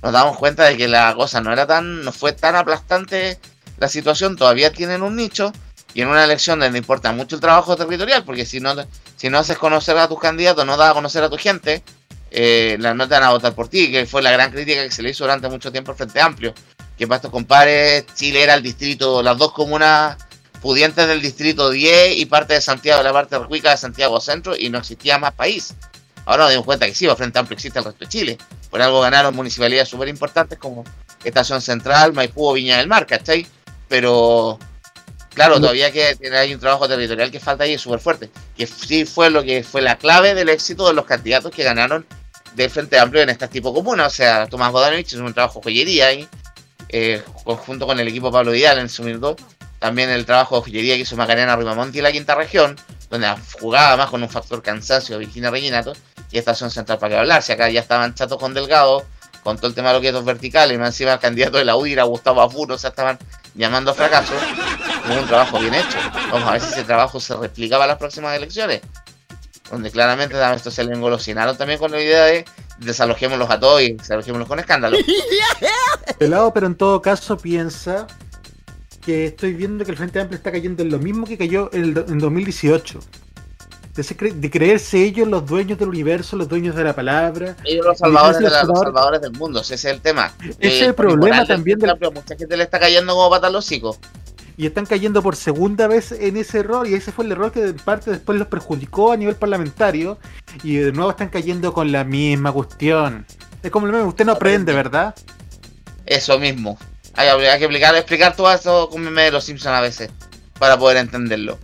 nos damos cuenta de que la cosa no era tan, no fue tan aplastante la situación, todavía tienen un nicho, y en una elección donde importa mucho el trabajo territorial, porque si no, si no haces conocer a tus candidatos, no das a conocer a tu gente, eh, no te van a votar por ti, que fue la gran crítica que se le hizo durante mucho tiempo al Frente Amplio, que para estos compares Chile era el distrito, las dos comunas pudientes del distrito 10 y parte de Santiago, la parte rica de Santiago Centro, y no existía más país. Ahora nos dimos cuenta que sí, el Frente Amplio existe el resto de Chile. Por algo ganaron municipalidades súper importantes como Estación Central, Maipú o Viña del Mar, ¿cachai? Pero, claro, todavía que hay un trabajo territorial que falta ahí súper fuerte. Que sí fue lo que fue la clave del éxito de los candidatos que ganaron del Frente Amplio en este tipo común. O sea, Tomás Bodanovich hizo un trabajo joyería ahí, eh, conjunto con el equipo Pablo Vidal en su minuto también el trabajo de joyería que hizo Macarena Rimamonti en la quinta región, donde jugaba más con un factor cansancio Virginia Reginato, y Estación Central para que hablar. Si acá ya estaban chatos con Delgado, con todo el tema de los quietos verticales, y más encima el candidato de la UDIRA, Gustavo Afuro, o sea, estaban llamando a fracaso. Fue un trabajo bien hecho. Vamos a ver si ese trabajo se replicaba a las próximas elecciones. Donde claramente esto se le engolosinaron también con la idea de desalojémoslos a todos y desalojémoslos con escándalo. Pelado, pero en todo caso piensa que estoy viendo que el Frente Amplio está cayendo en lo mismo que cayó en, 2018. De, creerse ellos los dueños del universo, los dueños de la palabra. Ellos los salvadores, de los salvadores del mundo, ese es el tema. Ese es el eh, problema también. Del... Mucha gente le está cayendo como pata Y están cayendo por segunda vez en ese error, y ese fue el error que de parte después los perjudicó a nivel parlamentario, y de nuevo están cayendo con la misma cuestión. Es como el meme, usted no aprende, ¿verdad? Eso mismo. Hay, que explicar, explicar todo eso con meme de los Simpsons a veces, para poder entenderlo.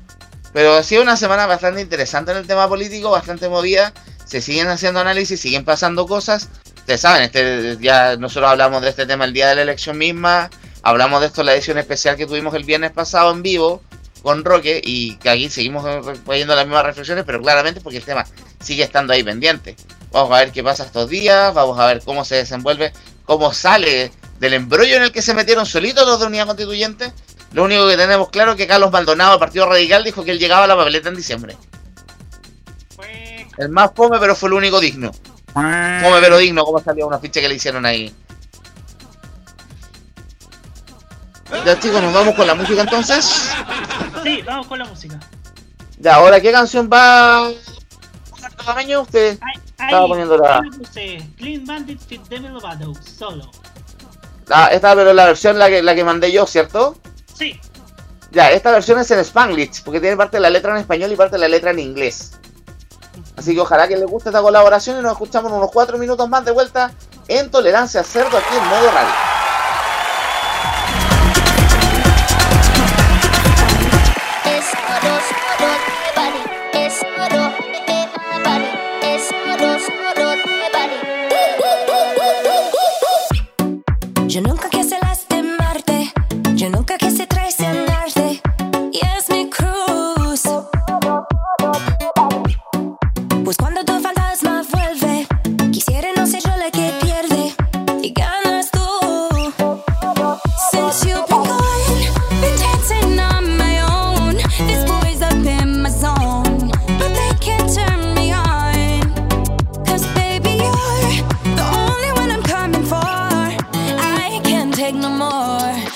Pero ha sido una semana bastante interesante en el tema político, bastante movida. Se siguen haciendo análisis, siguen pasando cosas. Ustedes saben, este, ya nosotros hablamos de este tema el día de la elección misma. Hablamos de esto en la edición especial que tuvimos el viernes pasado en vivo con Roque y que aquí seguimos poniendo las mismas reflexiones, pero claramente porque el tema sigue estando ahí pendiente. Vamos a ver qué pasa estos días, vamos a ver cómo se desenvuelve, cómo sale del embrollo en el que se metieron solitos los de Unidad Constituyente. Lo único que tenemos claro es que Carlos Maldonado, del Partido Radical, dijo que él llegaba a la papeleta en diciembre. El más fome, pero fue el único digno. Fome, pero digno, como salió una ficha que le hicieron ahí. Ya chicos, nos vamos con la música entonces. Sí, vamos con la música. Ya, ahora, ¿qué canción va? tamaño usted estaba poniendo la. Clean Bandit Fit Demi Lovato, solo. Ah, esta pero la versión la que, la que mandé yo, ¿cierto? Sí. Ya, esta versión es en Spanglish, porque tiene parte de la letra en español y parte de la letra en inglés. Así que ojalá que les guste esta colaboración y nos escuchamos unos 4 minutos más de vuelta en Tolerancia Cerdo aquí en modo radio.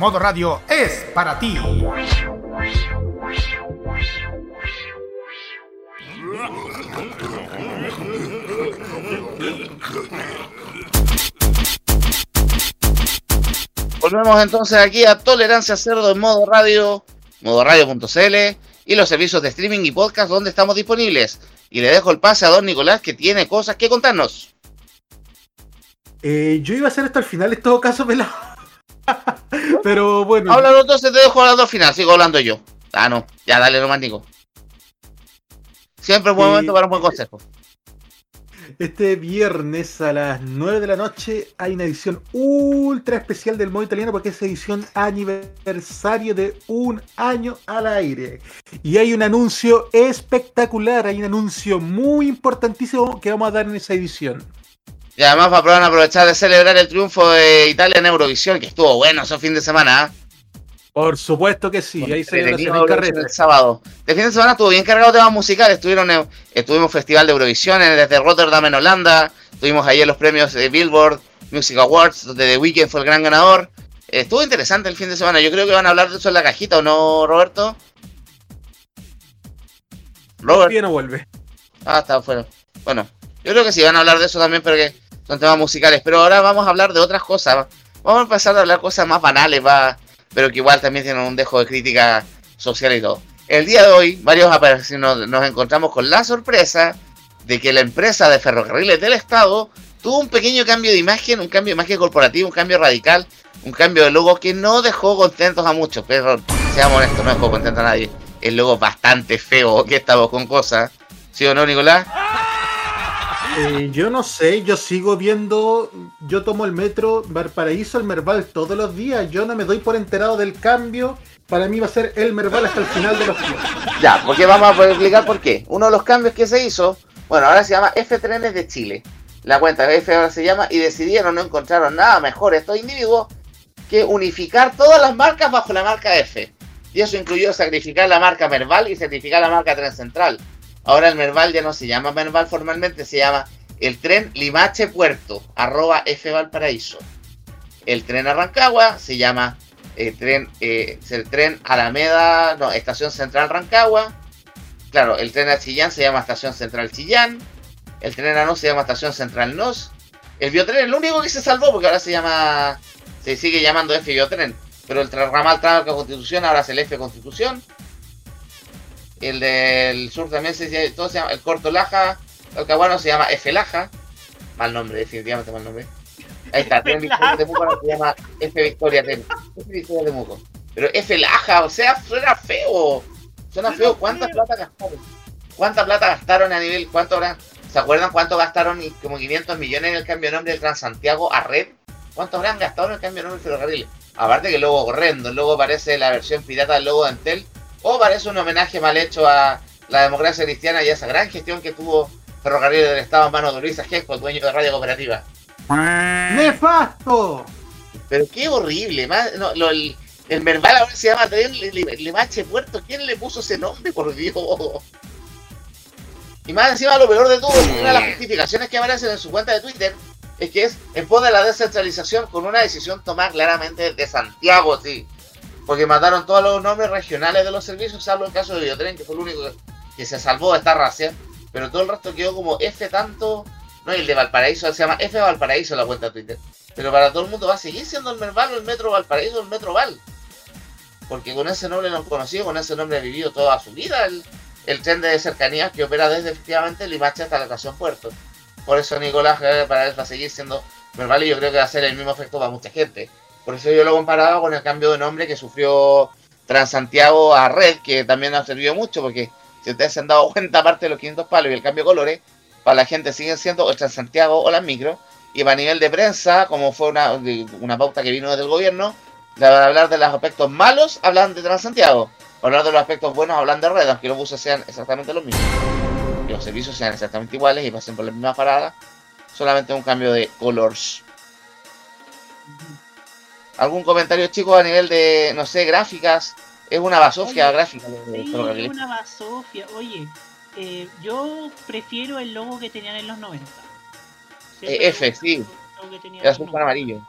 Modo Radio es para ti. Volvemos entonces aquí a Tolerancia Cerdo en modo radio, modoradio.cl y los servicios de streaming y podcast donde estamos disponibles. Y le dejo el pase a don Nicolás que tiene cosas que contarnos. Eh, yo iba a hacer esto al final, en todo caso, pelado. Pero bueno, Háblalo entonces, te dejo hablando al final, sigo hablando yo. Ah, no, ya dale nomás, Nico. Siempre es buen momento para un buen consejo. este viernes a las 9 de la noche hay una edición ultra especial del modo italiano porque es edición aniversario de un año al aire. Y hay un anuncio espectacular, hay un anuncio muy importantísimo que vamos a dar en esa edición. Y además van a aprovechar de celebrar el triunfo de Italia en Eurovisión, que estuvo bueno ese fin de semana. ¿ah? Por supuesto que sí, Eurovisión carrete. el sábado. El fin de semana estuvo bien cargado de temas musicales. Estuvieron, en- estuvimos Festival de Eurovisión desde Rotterdam en Holanda. Tuvimos ayer los premios de Billboard Music Awards, donde The Weeknd fue el gran ganador. Eh, estuvo interesante el fin de semana. Yo creo que van a hablar de eso en la cajita, ¿o no, Roberto? Robert. No vuelve. Ah, está afuera. Bueno, yo creo que sí van a hablar de eso también porque son temas musicales. Pero ahora vamos a hablar de otras cosas. Vamos a empezar a hablar cosas más banales, va, pero que igual también tienen un dejo de crítica social y todo. El día de hoy, varios nos, nos encontramos con la sorpresa de que la empresa de ferrocarriles del Estado tuvo un pequeño cambio de imagen, un cambio de imagen corporativa, un cambio radical, un cambio de logo que no dejó contentos a muchos. Pero seamos honestos, no dejó contento a nadie. El logo bastante feo, que estamos con cosas. ¿Sí o no, Nicolás? Eh, yo no sé, yo sigo viendo, yo tomo el metro Valparaíso al Merval todos los días, yo no me doy por enterado del cambio, para mí va a ser el Merval hasta el final de los tiempos. Ya, porque vamos a explicar por qué. Uno de los cambios que se hizo, bueno, ahora se llama F Trenes de Chile. La cuenta F ahora se llama y decidieron, no encontraron nada mejor estos individuos que unificar todas las marcas bajo la marca F. Y eso incluyó sacrificar la marca Merval y sacrificar la marca Tren Central. Ahora el Merval ya no se llama Merval formalmente, se llama el tren Limache Puerto, arroba F Valparaíso. El tren a Rancagua se llama el tren, eh, el tren Alameda, no, Estación Central Rancagua. Claro, el tren a Chillán se llama Estación Central Chillán. El tren a Nos se llama Estación Central Nos. El biotren es el único que se salvó porque ahora se llama, se sigue llamando F biotren. Pero el ramal Tranca Constitución ahora es el F Constitución. El del sur también se llama, todo se llama, el Corto Laja, el Caguano se llama F Laja. Mal nombre, definitivamente mal nombre. Ahí está, Tren Victoria Temuco ahora se llama F Victoria Temuco. F Victoria Temuco. Pero F Laja, o sea, suena feo. Suena feo. ¿Cuánta plata gastaron? ¿Cuánta plata gastaron a nivel? ¿Cuánto habrá? ¿Se acuerdan cuánto gastaron? Como 500 millones en el cambio de nombre del Transantiago a Red. ¿Cuánto habrán gastado en el cambio de nombre del ferrocarril? Aparte que el logo horrendo, el logo parece la versión pirata del logo de Entel, o parece un homenaje mal hecho a la democracia cristiana y a esa gran gestión que tuvo Ferrocarril del Estado en manos de Luis Ajesco, dueño de Radio Cooperativa. ¡Nefasto! Pero qué horrible, más, no, lo- el, el verbal ahora se llama Tren Limache Puerto. ¿Quién le puso ese nombre, por Dios? Y más encima lo peor de todo, una de las justificaciones que aparecen en su cuenta de Twitter es que es en pos de la descentralización con una decisión tomada claramente de Santiago, sí. Porque mataron todos los nombres regionales de los servicios, salvo el caso de Biotren, que fue el único que, se salvó de esta racia. Pero todo el resto quedó como F tanto. No, el de Valparaíso se llama F Valparaíso la cuenta de Twitter. Pero para todo el mundo va a seguir siendo el Merval el Metro Valparaíso el Metro Val. Porque con ese nombre lo han conocido, con ese nombre ha vivido toda su vida el, tren de cercanías que opera desde efectivamente Limache hasta la estación Puerto. Por eso Nicolás para él va a seguir siendo Merval y yo creo que va a ser el mismo efecto para mucha gente. Por eso yo lo comparaba con el cambio de nombre que sufrió Transantiago a Red, que también ha servido mucho, porque si ustedes se han dado cuenta, aparte de los 500 palos y el cambio de colores, para la gente siguen siendo o Transantiago o las micro. Y para nivel de prensa, como fue una, una pauta que vino desde el gobierno, para hablar de los aspectos malos, hablan de Transantiago. Para hablar de los aspectos buenos, hablan de Red, aunque los buses sean exactamente los mismos. Que los servicios sean exactamente iguales y pasen por la misma parada. Solamente un cambio de colors. ¿Algún comentario, chicos, a nivel de, no sé, gráficas? Es una basofia Oye, gráfica. Sí, es una basofia. Oye, eh, yo prefiero el logo que tenían en los 90. Eh, F, sí. Los azul con 90. amarillo.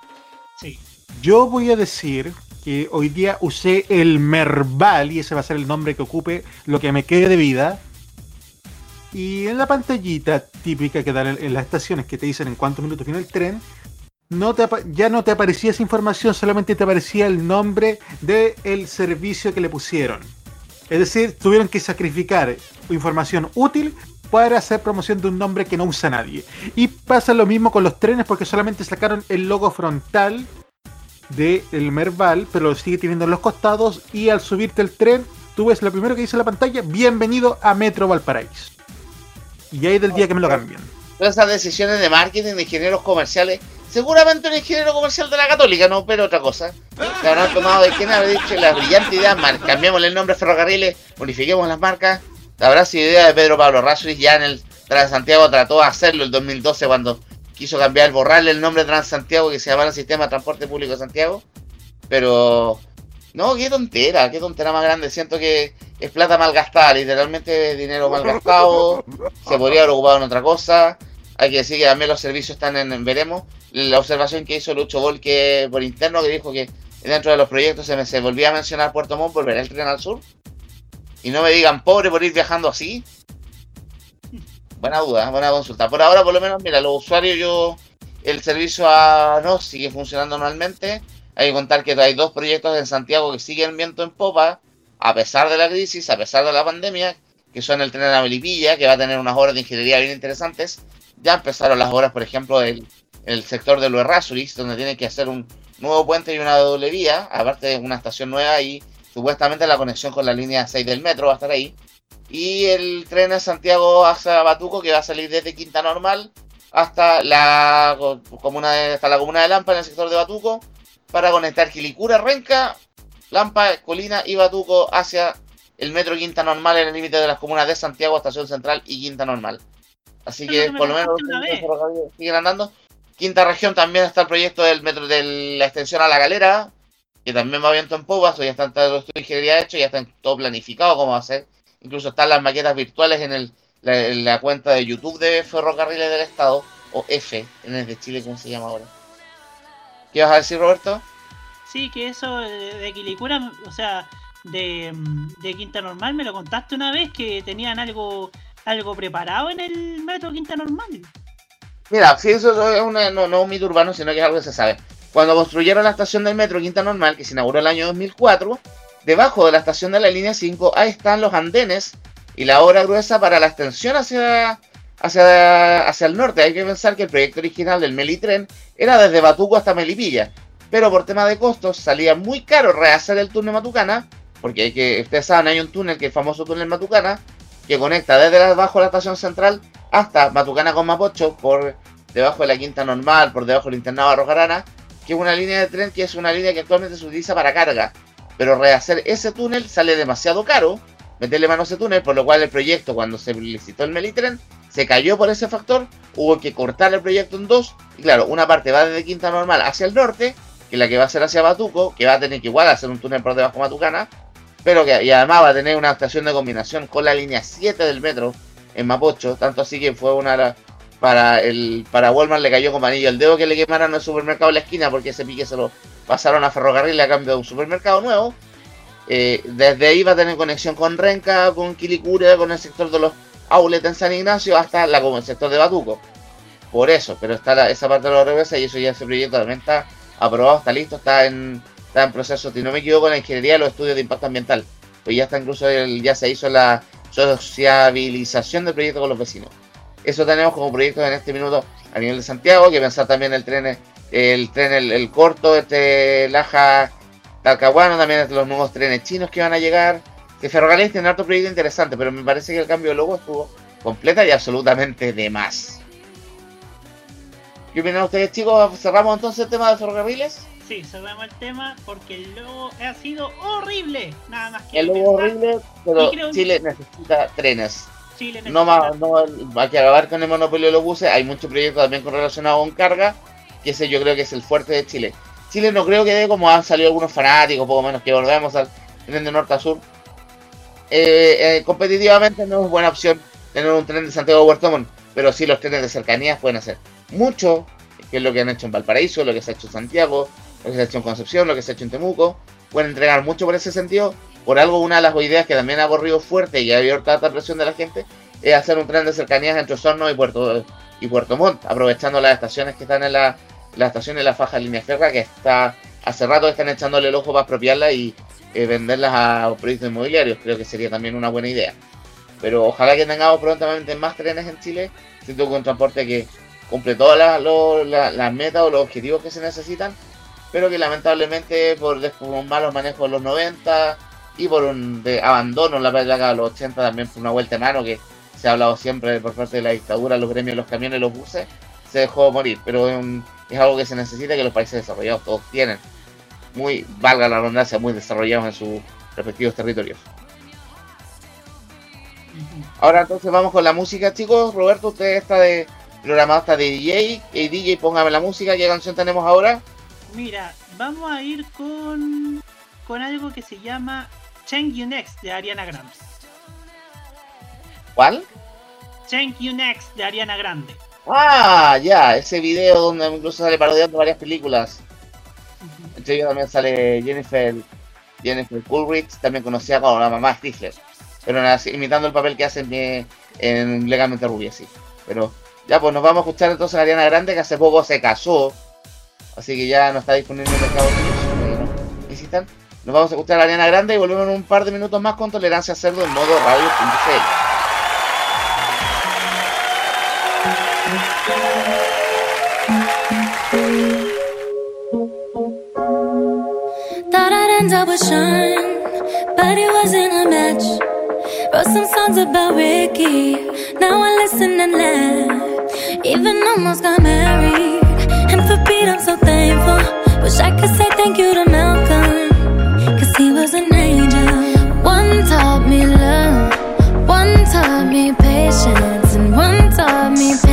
Sí. Yo voy a decir que hoy día usé el Merval y ese va a ser el nombre que ocupe lo que me quede de vida. Y en la pantallita típica que dan en, en las estaciones que te dicen en cuántos minutos viene el tren, no te ya no te aparecía esa información, solamente te aparecía el nombre del servicio que le pusieron. Es decir, tuvieron que sacrificar información útil para hacer promoción de un nombre que no usa nadie. Y pasa lo mismo con los trenes porque solamente sacaron el logo frontal del Merval, pero lo sigue teniendo en los costados y al subirte el tren, tú ves lo primero que dice la pantalla, bienvenido a Metro Valparaíso. Y ahí del día que me lo cambian. Todas esas decisiones de marketing de ingenieros comerciales, seguramente un ingeniero comercial de la Católica, no, pero otra cosa. Se habrán tomado de quién habrá dicho la brillante idea, cambiémosle el nombre ferrocarriles, unifiquemos las marcas. Habrá sido idea de Pedro Pablo Rasuri, ya en el Transantiago trató de hacerlo el 2012 cuando quiso cambiar, borrarle el nombre Transantiago que se llamara Sistema de Transporte Público de Santiago. Pero, no, qué tontera, qué tontera más grande. Siento que es plata mal gastada, literalmente dinero mal gastado. Se podría haber ocupado en otra cosa. Hay que decir que también los servicios están en, veremos. La observación que hizo Lucho Volque por interno, que dijo que dentro de los proyectos se, me, se volvía a mencionar Puerto Montt, volver el tren al sur. Y no me digan pobre por ir viajando así. Buena duda, buena consulta. Por ahora, por lo menos, mira, los usuarios, yo, el servicio a NOS sigue funcionando normalmente. Hay que contar que hay dos proyectos en Santiago que siguen viento en popa, a pesar de la crisis, a pesar de la pandemia, que son el tren a Melipilla, que va a tener unas obras de ingeniería bien interesantes. Ya empezaron las obras, por ejemplo, del el sector de Errázuriz, donde tienen que hacer un nuevo puente y una doble vía, aparte de una estación nueva y supuestamente la conexión con la línea 6 del metro va a estar ahí. Y el tren de Santiago hacia Batuco, que va a salir desde Quinta Normal hasta la co- comuna de, hasta la comuna de Lampa en el sector de Batuco, para conectar Quilicura, Renca, Lampa, Colina y Batuco hacia el metro Quinta Normal en el límite de las comunas de Santiago, Estación Central y Quinta Normal. Así que no me por lo menos siguen andando. Quinta región también está el proyecto del metro de la extensión a la galera, que también va viento en popa, ya están todos los estudios de ingeniería hechos, ya están todo planificado cómo va a ser. Incluso están las maquetas virtuales en, el, la, en la cuenta de YouTube de Ferrocarriles del Estado, o F, en el de Chile, como se llama ahora. ¿Qué vas a decir, Roberto? Sí, que eso de, Quilicura, o sea, de, de Quinta Normal, me lo contaste una vez que tenían algo algo preparado en el metro Quinta Normal. Mira, si eso es no un mito urbano, sino que es algo que se sabe. Cuando construyeron la estación del metro Quinta Normal, que se inauguró el año 2004, debajo de la estación de la línea 5, ahí están los andenes y la obra gruesa para la extensión hacia, hacia, hacia el norte. Hay que pensar que el proyecto original del Melitren era desde Batuco hasta Melipilla, pero por tema de costos salía muy caro rehacer el túnel Matucana, porque hay que, ustedes saben, hay un túnel que es el famoso túnel Matucana, que conecta desde abajo de la estación central hasta Matucana con Mapocho, por debajo de la quinta normal, por debajo del internado Arrojarana, que es una línea de tren que es una línea que actualmente se utiliza para carga. Pero rehacer ese túnel sale demasiado caro, meterle mano a ese túnel, por lo cual el proyecto, cuando se licitó el Melitren, se cayó por ese factor, hubo que cortar el proyecto en dos, y claro, una parte va desde Quinta Normal hacia el norte, que es la que va a ser hacia Batuco, que va a tener que igual hacer un túnel por debajo de Matucana, pero que y además va a tener una estación de combinación con la línea 7 del metro en Mapocho, tanto así que fue una de para el para Walmart le cayó como anillo el dedo que le quemaron el supermercado en la esquina porque ese pique se lo pasaron a ferrocarril a cambio de un supermercado nuevo. Eh, desde ahí va a tener conexión con Renca, con Quilicura, con el sector de los outlets en San Ignacio hasta el sector de Batuco. Por eso, pero está la- esa parte de los reversa y eso ya ese proyecto también está aprobado, está listo, está en, está en proceso, si no me equivoco, la ingeniería de los estudios de impacto ambiental. Pues ya está incluso, el- ya se hizo la sociabilización del proyecto con los vecinos. Eso tenemos como proyecto en este minuto a nivel de Santiago, hay que pensar también el tren, el tren, el, corto, este Laja Talcahuano, también los nuevos trenes chinos que van a llegar. Que Ferrocarril tiene harto proyecto interesante, pero me parece que el cambio de logo estuvo completa y absolutamente de más. ¿Qué opinan ustedes, chicos? ¿Cerramos entonces el tema de ferrocarriles? Sí, cerramos el tema porque el logo ha sido horrible. Nada más que El logo horrible, pero creo- Chile necesita trenes. Chile No, más, no hay que acabar con el monopolio de los buses. Hay muchos proyectos también con relacionados con carga, que ese yo creo que es el fuerte de Chile. Chile no creo que dé como han salido algunos fanáticos, poco menos que volvemos al tren de norte a sur. Eh, eh, competitivamente no es buena opción tener un tren de Santiago a Puerto Montt, pero sí los trenes de cercanías pueden hacer mucho, que es lo que han hecho en Valparaíso, lo que se ha hecho en Santiago, lo que se ha hecho en Concepción, lo que se ha hecho en Temuco. Pueden entregar mucho por ese sentido. Por algo, una de las ideas que también ha corrido fuerte y ha abierto tanta presión de la gente es hacer un tren de cercanías entre Osorno y Puerto, y Puerto Montt, aprovechando las estaciones que están en la, la estación de la faja de línea ferra, que está hace rato están echándole el ojo para apropiarla y eh, venderlas a proyectos inmobiliarios. Creo que sería también una buena idea. Pero ojalá que tengamos prontamente más trenes en Chile. Siento que un transporte que cumple todas las las metas o los objetivos que se necesitan, pero que lamentablemente por, un malos manejos en los 90 y por un de- abandono en la década de los 80 también por una vuelta de mano que se ha hablado siempre por parte de la dictadura, los gremios, los camiones, los buses, se dejó morir, pero es, un- es algo que se necesita que los países desarrollados todos tienen, muy, valga la redundancia, muy desarrollados en sus respectivos territorios. Ahora entonces vamos con la música, chicos. Roberto, usted está de programado hasta de DJ. Hey, DJ, póngame la música. ¿Qué canción tenemos ahora? Mira, vamos a ir con, con algo que se llama Change You Next de Ariana Grande. ¿Cuál? Change You Next de Ariana Grande. Ah, ya, ese video donde incluso sale parodiando varias películas. Ujú. Entre ellos también sale Jennifer, Jennifer Coolidge, también conocida como la mamá Stifler. Pero imitando el papel que hace en, en Legalmente Rubia, sí. Pero ya, pues nos vamos a escuchar entonces a Ariana Grande, que hace poco se casó. Así que ya no está disponible en Mercado eh, no visitan. Nos vamos a escuchar a Ariana Grande y volvemos en un par de minutos más con Tolerancia Cerdo en modo radio.cl. Thought I'd end up with Sean, but it wasn't a match. Wrote some songs about Ricky, now I listen and laugh. Even almost got married, I'm so thankful. Wish I could say thank you to Malcolm, cause he was an angel. One taught me love, one taught me patience, and one taught me pain.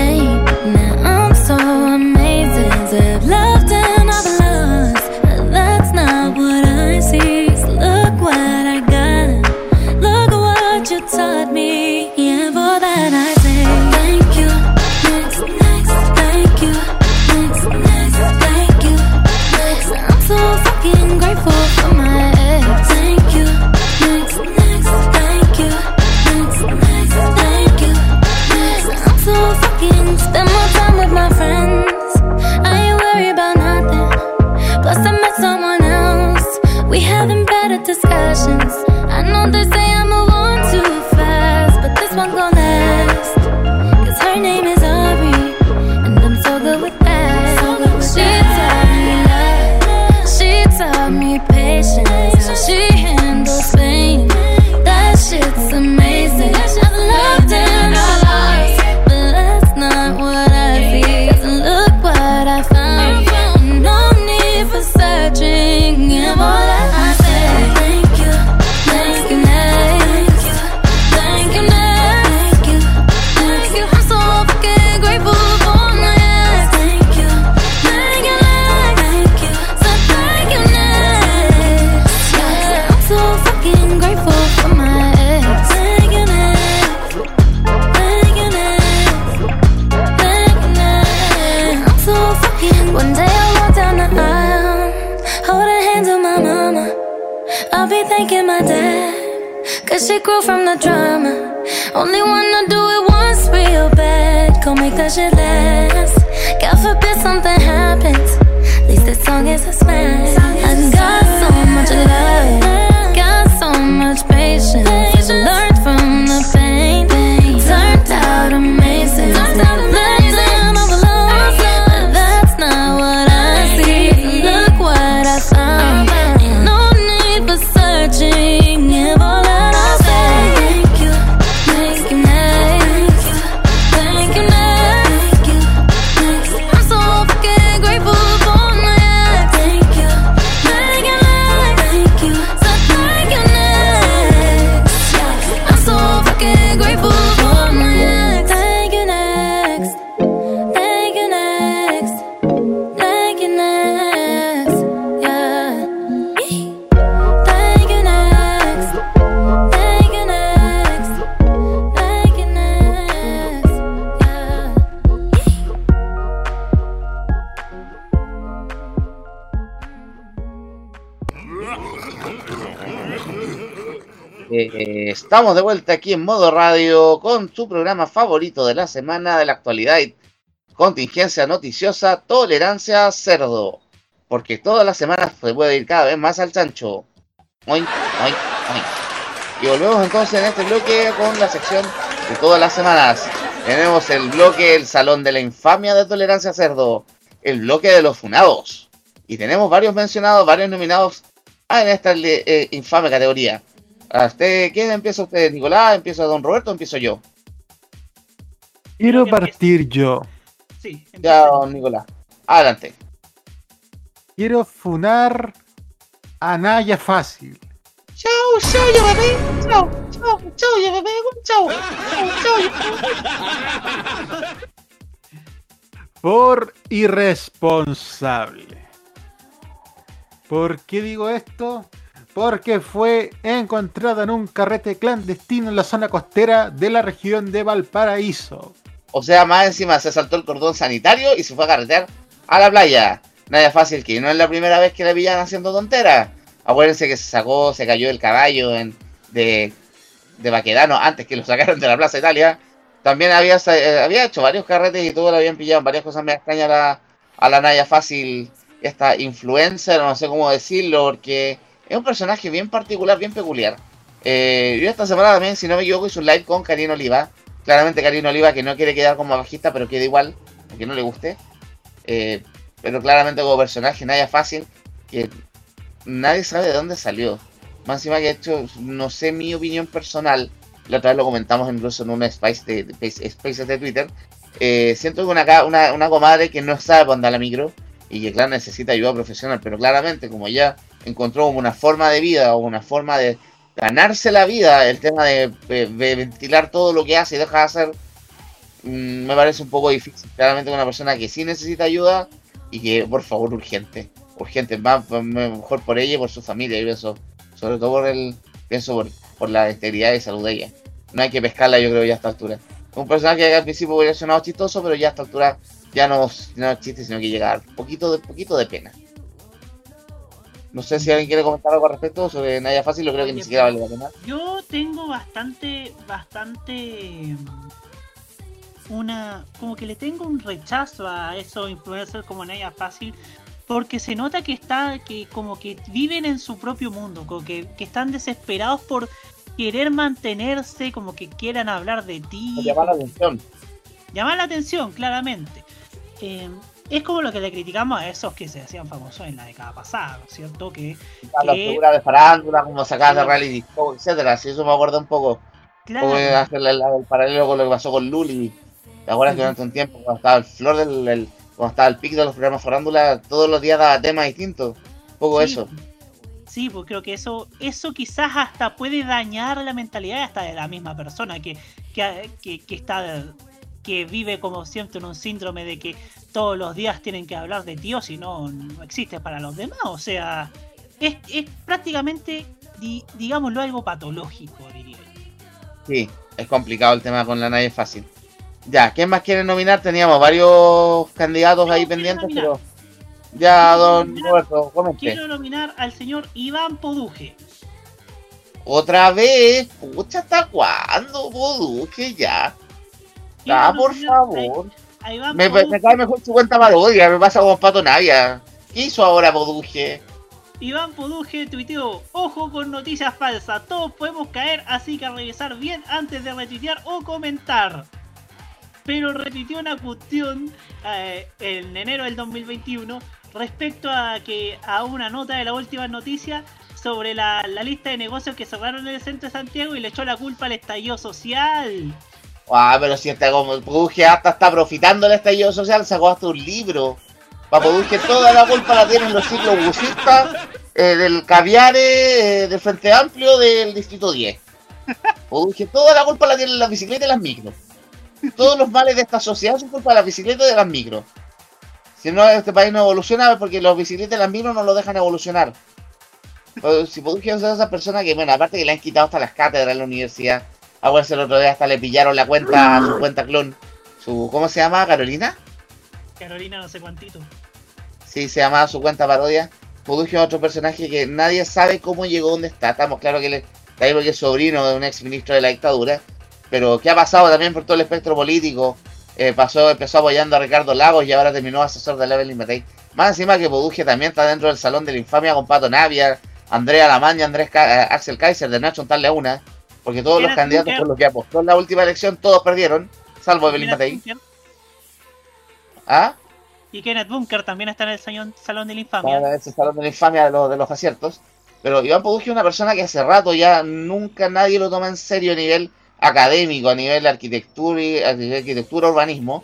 Estamos de vuelta aquí en modo radio con su programa favorito de la semana de la actualidad contingencia noticiosa, tolerancia cerdo. Porque todas las semanas se puede ir cada vez más al chancho. Oink, oink, oink. Y volvemos entonces en este bloque con la sección de todas las semanas. Tenemos el bloque El Salón de la Infamia de Tolerancia Cerdo. El bloque de los funados. Y tenemos varios mencionados, varios nominados en esta eh, infame categoría. ¿A usted quién empieza usted? ¿Nicolás? ¿Empieza Don Roberto o empiezo yo? Quiero partir yo. Sí, Ya, don Nicolás. Adelante. Quiero funar a Naya Fácil. Chao, chao, yo bebé. Chao, chao, chao, yo bebé. Chao, chao, chao. Por irresponsable. ¿Por qué digo esto? Porque fue encontrada en un carrete clandestino en la zona costera de la región de Valparaíso. O sea, más encima se saltó el cordón sanitario y se fue a carretear a la playa. Nada fácil que no es la primera vez que la pillan haciendo tonteras. Acuérdense que se sacó, se cayó el caballo en, de, de Baquedano antes que lo sacaron de la Plaza Italia. También había, eh, había hecho varios carretes y todo lo habían pillado varias cosas me extraña a la, a la Naya Fácil, esta influencer, no sé cómo decirlo, porque es un personaje bien particular, bien peculiar. Eh, yo esta semana también, si no me equivoco, hice un live con Karina Oliva. Claramente Karina Oliva que no quiere quedar como bajista, pero queda igual, aunque no le guste. Eh, pero claramente como personaje, Naya Fácil, que nadie sabe de dónde salió. Más encima que hecho, no sé mi opinión personal, la otra vez lo comentamos incluso en una Spice de, de- de Twitter. eh, siento que una, una, una comadre que no sabe andar la micro y que claro necesita ayuda profesional, pero claramente como ya encontró una forma de vida o una forma de ganarse la vida, el tema de, de- de ventilar todo lo que hace y deja de hacer, mm, me parece un poco difícil. Claramente una persona que sí necesita ayuda y que por favor urgente, urgente, más mejor por ella y por su familia, y eso, sobre todo por el, pienso por, por la integridad y salud de ella. No hay que pescarla, yo creo, ya a esta altura. Un personaje que al principio hubiera sonado chistoso, pero ya a esta altura ya no, no es chiste, sino que llega a poquito de, poquito de pena. No sé si alguien quiere comentar algo al respecto sobre Naya Fácil, yo creo que ni siquiera vale la pena. Yo tengo bastante, bastante mm, una, como que le tengo un rechazo a esos influencers como Naya Fácil, porque se nota que está, que como que viven en su propio mundo, como que, que están desesperados por querer mantenerse, como que quieran hablar de ti, Llamar la atención. llamar la atención, claramente. Eh, es como lo que le criticamos a esos que se hacían famosos en la década pasada, ¿no es cierto? Que A la figura de farándula, como sacadas de reality show, etcétera. Si eso me acuerdo un poco. claro, Como hacer el paralelo con lo que pasó con Luli. ¿Te acuerdas que durante un tiempo, cuando estaba el flor del. el- cuando estaba el pic de los programas farándula, todos los días daba temas distintos? Un poco Sí, eso. Sí, pues creo que eso, eso quizás hasta puede dañar la mentalidad hasta de la misma persona que, que, que, que está que vive como siempre en un síndrome de que todos los días tienen que hablar de ti o si no, no existe para los demás. O sea, es, es prácticamente, di- digámoslo, algo patológico, diría yo. Sí, es complicado el tema con la nadie fácil. Ya, ¿quién más quiere nominar? Teníamos varios candidatos ahí pendientes, nominar. pero. Ya, Quiero don nominar. Roberto, comente. Quiero nominar al señor Iván Poduje. Otra vez, pucha, ¿hasta cuándo, Boduje? Ya. Ya, por favor. Ahí Me, Poduje. me cae mejor su cuenta parodia, me pasa como Pato Navia. ¿Qué hizo ahora Boduje? Iván Poduje tuiteó, ojo con noticias falsas, todos podemos caer, así que revisar bien antes de retuitear o comentar. Pero repitió una cuestión eh, en enero del 2021 respecto a que a una nota de la última noticia sobre la, la lista de negocios que cerraron en el centro de Santiago y le echó la culpa al estallido social. Ah, pero si está como Poduje hasta está profitando el estallido social, sacó hasta un libro. Para Poduje toda la culpa la tienen los ciclos busistas eh, del Caviare, eh, del Frente Amplio, del Distrito 10. Poduje toda la culpa la tienen las bicicletas y las micros. Todos los males de esta sociedad son culpa de las bicicletas y de las micros. Si no, este país no evoluciona porque los bicicletas y las micros no lo dejan evolucionar. Si Poduje es de esas personas que, bueno, aparte que le han quitado hasta las cátedras en la universidad, a el otro día hasta le pillaron la cuenta a su cuenta clon. Su, ¿Cómo se llama? ¿Carolina? Carolina no sé cuántito. Sí, se llamaba su cuenta parodia. Poduje es otro personaje que nadie sabe cómo llegó donde está. Estamos claro que él está ahí porque es sobrino de un ex ministro de la dictadura. Pero ¿qué ha pasado también por todo el espectro político? Eh, pasó, empezó apoyando a Ricardo Lagos y ahora terminó asesor de Level Matei. Más encima que Poduje también está dentro del salón de la infamia con Pato Navia, Andrea Lamaña, Andrés Ca- eh, Axel Kaiser, de Nacho Tal una. Porque todos los candidatos por los que apostó en la última elección, todos perdieron, salvo Evelyn Matei. Bunker. ¿Ah? Y Kenneth Bunker también está en el salón, salón de la infamia. Para ese salón de la infamia de los, de los aciertos. Pero Iván Poduje es una persona que hace rato ya nunca nadie lo toma en serio a nivel académico, a nivel de arquitectura, y, de arquitectura urbanismo.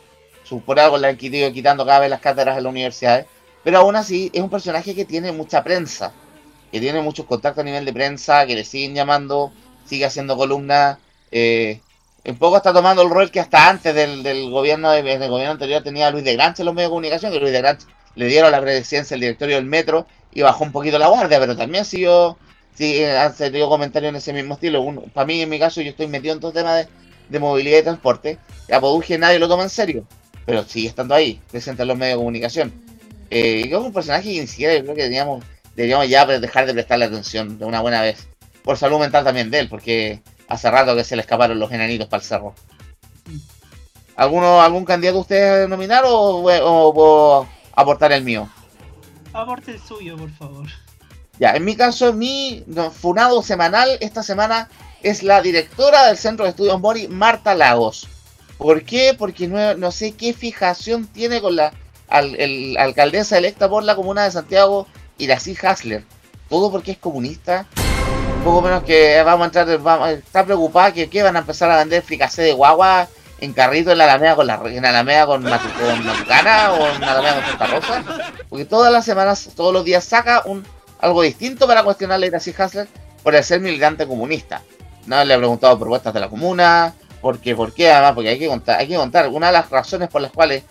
Por algo le han quitado- quitando cada vez las cátedras en las universidades. Pero aún así es un personaje que tiene mucha prensa, que tiene muchos contactos a nivel de prensa, que le siguen llamando, sigue haciendo columnas. Eh, un poco está tomando el rol que hasta antes del, del gobierno de- del gobierno anterior tenía Luis de Granche en los medios de comunicación, que Luis de Granche le dieron la presidencia del directorio del metro y bajó un poquito la guardia, pero también siguió, sigue, ha tenido comentarios en ese mismo estilo. para mí, en mi caso, yo estoy metido en todo el tema de, de movilidad y transporte. Y a Poduje nadie lo toma en serio, pero sigue estando ahí, presente en los medios de comunicación. Eh, y es un personaje que ni siquiera yo creo que teníamos, deberíamos ya dejar de prestarle atención de una buena vez. Por salud mental también de él, porque hace rato que se le escaparon los enanitos para el cerro. ¿Alguno, ¿Algún candidato usted nominar o, puedo aportar el mío? Aporte el suyo, por favor. Ya, en mi caso, mi funado semanal esta semana es la directora del Centro de Estudios Mori, Marta Lagos. ¿Por qué? Porque no, no sé qué fijación tiene con la al- el- alcaldesa electa por la comuna de Santiago, Irací Hasler. Todo porque es comunista. Poco menos que vamos a entrar, vamos, está preocupada que, que van a empezar a vender fricacé de guagua en carrito en la Alameda con la en Alameda con, Matu- con Matucana o en Alameda con Santa Rosa. Porque todas las semanas, todos los días saca un algo distinto para cuestionarle a Iracy Hasler por el ser militante comunista. No le he preguntado propuestas de la comuna, por qué, por qué, además, porque hay que contar, hay que contar una de las razones por las cuales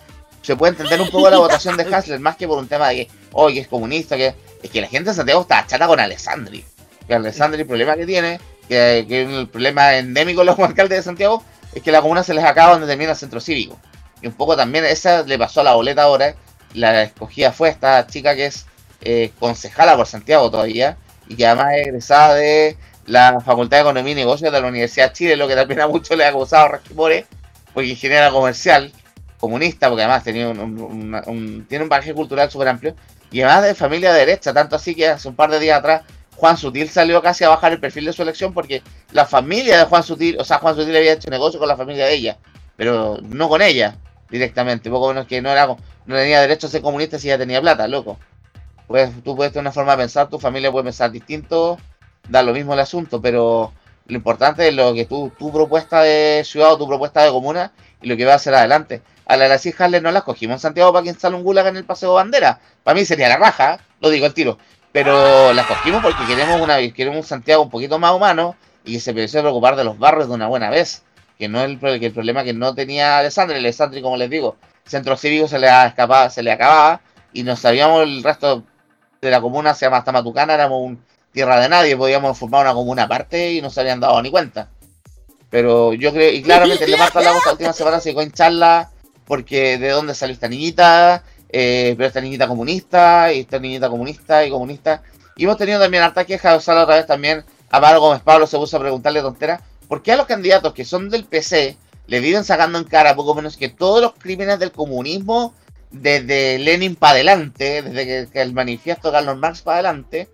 se puede entender un poco la votación de Hasler, más que por un tema de que, hoy es comunista, que es que la gente de Santiago está chata con Alessandri. Que Alessandri, el problema que tiene, que, que el problema endémico de los alcaldes de Santiago, es que la comuna se les acaba donde termina el centro cívico. Y un poco también esa le pasó a la boleta ahora. La escogida fue esta chica que es eh, concejala por Santiago todavía y que además es egresada de la Facultad de Economía y Negocios de la Universidad de Chile, lo que también a muchos le ha causado rasquimores, porque ingeniera comercial, comunista, porque además tenía un- un- tiene un bagaje cultural súper amplio, y además de familia de derecha, tanto así que hace un par de días atrás Juan Sutil salió casi a bajar el perfil de su elección porque la familia de Juan Sutil, o sea, Juan Sutil había hecho negocio con la familia de ella, pero no con ella directamente, poco menos que no era no tenía derecho a ser comunista si ya tenía plata, loco. Pues tú puedes tener una forma de pensar, tu familia puede pensar distinto, da lo mismo el asunto, pero lo importante es lo que tú, tu propuesta de ciudad o tu propuesta de comuna y lo que va a hacer adelante. A la de las hijas no las cogimos en Santiago para que instale un gulag en el Paseo Bandera. Para mí sería la raja, lo digo al tiro. Pero las cogimos porque queremos una queremos un Santiago un poquito más humano y que se empezó a preocupar de los barrios de una buena vez. Que no el, pro- que el problema que no tenía Alessandri, Alessandri, como les digo, centro cívico se le ha escapado, se le acababa y no sabíamos el resto de la comuna, se llama hasta Matucana, éramos un tierra de nadie, podíamos formar una comuna aparte y no se habían dado ni cuenta. Pero yo creo, y claramente el de Marta Lagos esta última semana se llegó en charla porque de dónde salió esta niñita, eh, pero esta niñita comunista, y esta niñita comunista y comunista. Y hemos tenido también harta queja, o sea, otra vez también Amaro Gómez Pablo se puso a preguntarle tontera, ¿por qué a los candidatos que son del PC le viven sacando en cara poco menos que todos los crímenes del comunismo desde Lenin para adelante, desde que, el manifiesto de Carlos Marx para adelante,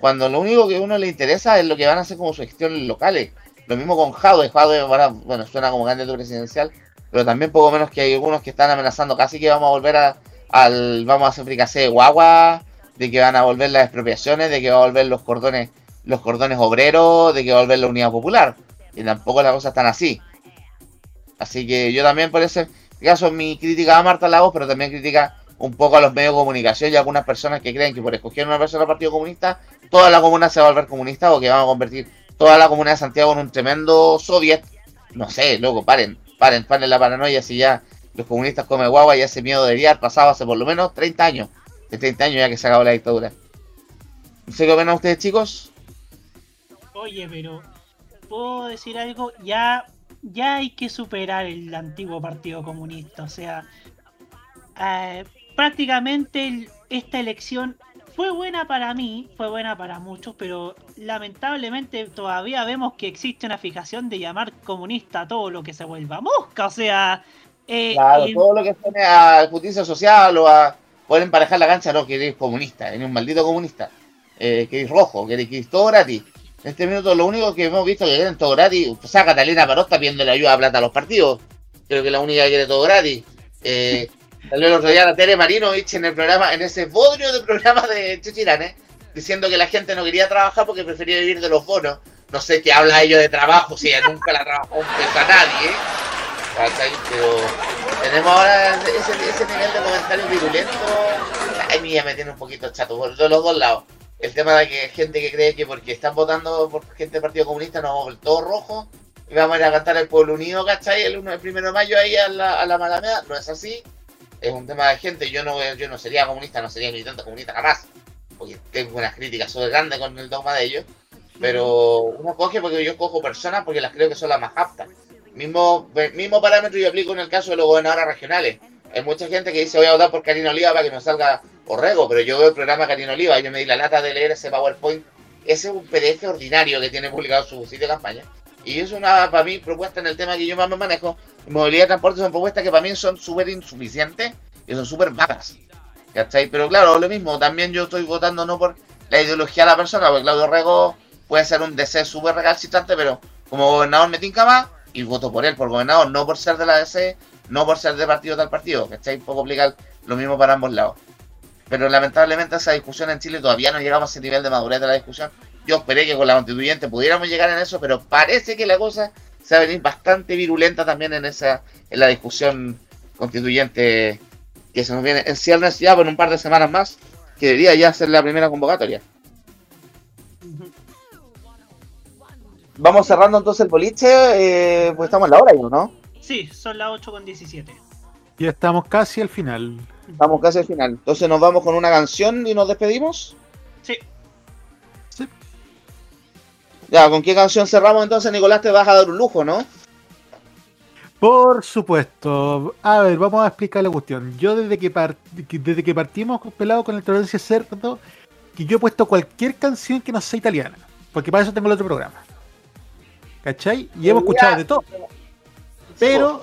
cuando lo único que a uno le interesa es lo que van a hacer como sus gestiones locales. Lo mismo con Jadwe, Jadwe bueno, suena como candidato presidencial, pero también poco menos que hay algunos que están amenazando casi que vamos a volver a, al, vamos a hacer fricasé de guagua, de que van a volver las expropiaciones, de que va a volver los cordones, los cordones obreros, de que va a volver la unidad popular. Y tampoco las cosas están así. Así que yo también por ese caso mi crítica a Marta Lagos, pero también crítica un poco a los medios de comunicación y a algunas personas que creen que por escoger una persona del Partido Comunista, toda la comuna se va a volver comunista o que van a convertir toda la comuna de Santiago en un tremendo soviet. No sé, loco, paren, paren, paren la paranoia si ya los comunistas comen guagua y ese miedo debería haber pasado hace por lo menos 30 años. De 30 años ya que se acabó la dictadura. No sé qué opinan ustedes, chicos. Oye, pero puedo decir algo, ya, ya hay que superar el antiguo Partido Comunista. O sea, eh, prácticamente esta elección fue buena para mí, fue buena para muchos, pero lamentablemente todavía vemos que existe una fijación de llamar comunista a todo lo que se vuelva mosca. O sea, eh, Claro, y- todo lo que suene a justicia social o a poder emparejar la cancha, no, que eres comunista, eres un maldito comunista, eh, que eres rojo, que eres, todo gratis. En este minuto lo único que hemos visto que quieren todo gratis, o sea, Catalina Parot está pidiendo la ayuda a plata a los partidos, creo que es la única que quiere todo gratis. Eh, salió el otro día la Tere Marinovich en el programa, en ese bodrio de programa de Chichirane, diciendo que la gente no quería trabajar porque prefería vivir de los bonos. No sé qué habla ellos de trabajo, si ella nunca la trabajó un peso a nadie, Pero tenemos ahora ese, ese nivel de comentarios virulentos. Ay, mía, me tiene un poquito chato por los dos lados. El tema de que gente que cree que porque están votando por gente del Partido Comunista nos vamos a todo rojo y vamos a ir a cantar el pueblo unido, ¿cachai? El, uno, el primero de mayo ahí a la, a la Malameda. No es así. Es un tema de gente. Yo no, yo no sería comunista, no sería militante comunista jamás. Porque tengo unas críticas súper grandes con el dogma de ellos. Pero uno coge porque yo cojo personas porque las creo que son las más aptas. Mismo, mismo parámetro yo aplico en el caso de los gobernadores regionales. Hay mucha gente que dice voy a votar por Karina Oliva para que no salga Orrego, pero yo veo el programa Karina Oliva yo me di la lata de leer ese PowerPoint. Ese es un PDF ordinario que tiene publicado su sitio de campaña. Y es una, para mí, propuesta en el tema que yo más me manejo. Movilidad y transporte son propuestas que para mí son súper insuficientes y son súper vagas. ¿Cachai? Pero claro, lo mismo, también yo estoy votando no por la ideología de la persona, porque Claudio Rego puede ser un DC súper recalcitrante, pero como gobernador me tinca más y voto por él, por gobernador, no por ser de la DC, no por ser de partido tal partido, ¿cachai? Puedo complicar lo mismo para ambos lados. Pero lamentablemente esa discusión en Chile todavía no llegamos a ese nivel de madurez de la discusión. Yo esperé que con la constituyente pudiéramos llegar en eso, pero parece que la cosa se va a venir bastante virulenta también en esa en la discusión constituyente que se nos viene en ciernes ya por un par de semanas más, que debería ya ser la primera convocatoria. Vamos cerrando entonces el boliche, eh, pues estamos en la hora, ¿no? Sí, son las 8 con 17. Ya estamos casi al final. Estamos casi al final. Entonces nos vamos con una canción y nos despedimos. Sí, Sí. Ya, ¿con qué canción cerramos entonces, Nicolás? Te vas a dar un lujo, ¿no? Por supuesto. A ver, vamos a explicar la cuestión. Yo desde que, desde que partimos con pelado con el tolerancia cerdo, que yo he puesto cualquier canción que no sea italiana. Porque para eso tengo el otro programa. ¿Cachai? Y hemos escuchado de todo. Pero,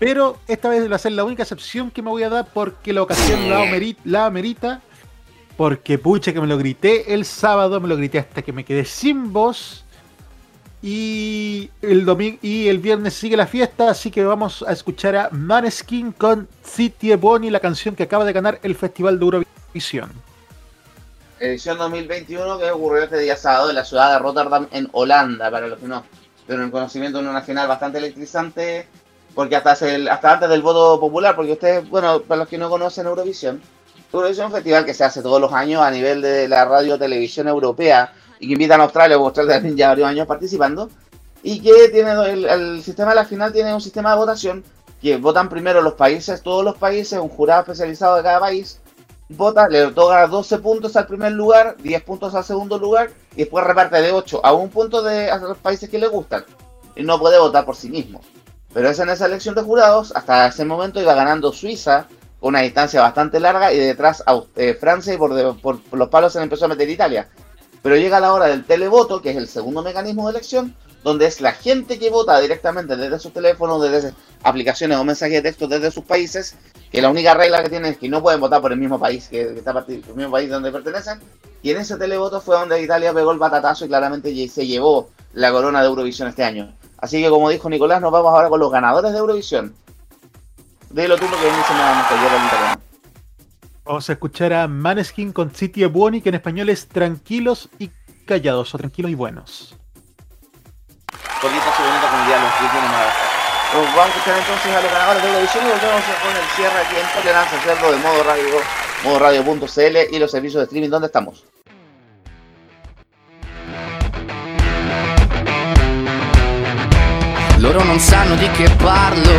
pero esta vez va a ser la única excepción que me voy a dar porque la ocasión la, ameri- la amerita. Porque pucha que me lo grité el sábado, me lo grité hasta que me quedé sin voz. Y el domingo y el viernes sigue la fiesta, así que vamos a escuchar a Maneskin con City Bonnie, la canción que acaba de ganar el Festival de Eurovisión. Edición 2021 que ocurrió este día sábado en la ciudad de Rotterdam, en Holanda, para los que no. Pero en conocimiento de una final bastante electrizante, porque hasta, el- hasta antes del voto popular, porque ustedes, bueno, para los que no conocen Eurovisión, Eurovisión es un festival que se hace todos los años a nivel de la radio televisión europea y que invitan a Australia, porque Australia también ya varios años participando, y que tiene el, el sistema de la final tiene un sistema de votación que votan primero los países, todos los países, un jurado especializado de cada país, vota, le otorga 12 puntos al primer lugar, 10 puntos al segundo lugar, y después reparte de 8 a un punto de, a los países que le gustan. Y no puede votar por sí mismo. Pero es en esa elección de jurados, hasta ese momento iba ganando Suiza, con una distancia bastante larga, y detrás Aus- eh, Francia, y por, de- por- por los palos se le empezó a meter Italia. Pero llega la hora del televoto, que es el segundo mecanismo de elección, donde es la gente que vota directamente desde sus teléfonos, desde aplicaciones o mensajes de texto desde sus países, que la única regla que tienen es que no pueden votar por el mismo país que, que está parti- el mismo país donde pertenecen. Y en ese televoto fue donde Italia pegó el batatazo y claramente se llevó la corona de Eurovisión este año. Así que como dijo Nicolás, nos vamos ahora con los ganadores de Eurovisión. Dilo tú porque a mí se me va a callar el italiano. Vamos a escuchar a Maneskin con City Buoni, que en español es tranquilos y callados, o tranquilos y buenos. Bonita su bonita comunidad, los que tienen más. Nos vamos a escuchar entonces a los ganadores de Eurovisión y volvemos con el cierre aquí en Tolerancia Cerdo de Modo Radio, Modo Radio.cl y los servicios de streaming donde estamos. Loro non sanno di che parlo.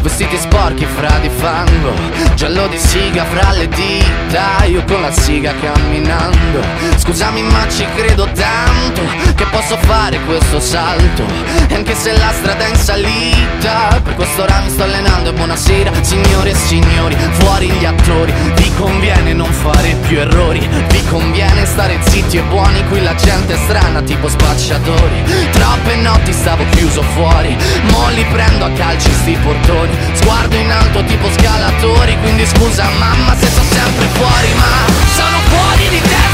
Vestiti sporchi fra di fango. Giallo di siga fra le dita. Io con la siga camminando. Scusami ma ci credo tanto Che posso fare questo salto. E anche se la strada è in salita Per quest'ora mi sto allenando. E buonasera signore e signori Fuori gli attori. Vi conviene non fare più errori. Vi conviene stare zitti e buoni. Qui la gente è strana tipo spacciatori. Troppe notti stavo chiuso fuori Mo li prendo a calci sti portoni. Sguardo in alto tipo scalatori Quindi scusa mamma se sto sempre fuori Ma sono fuori di testa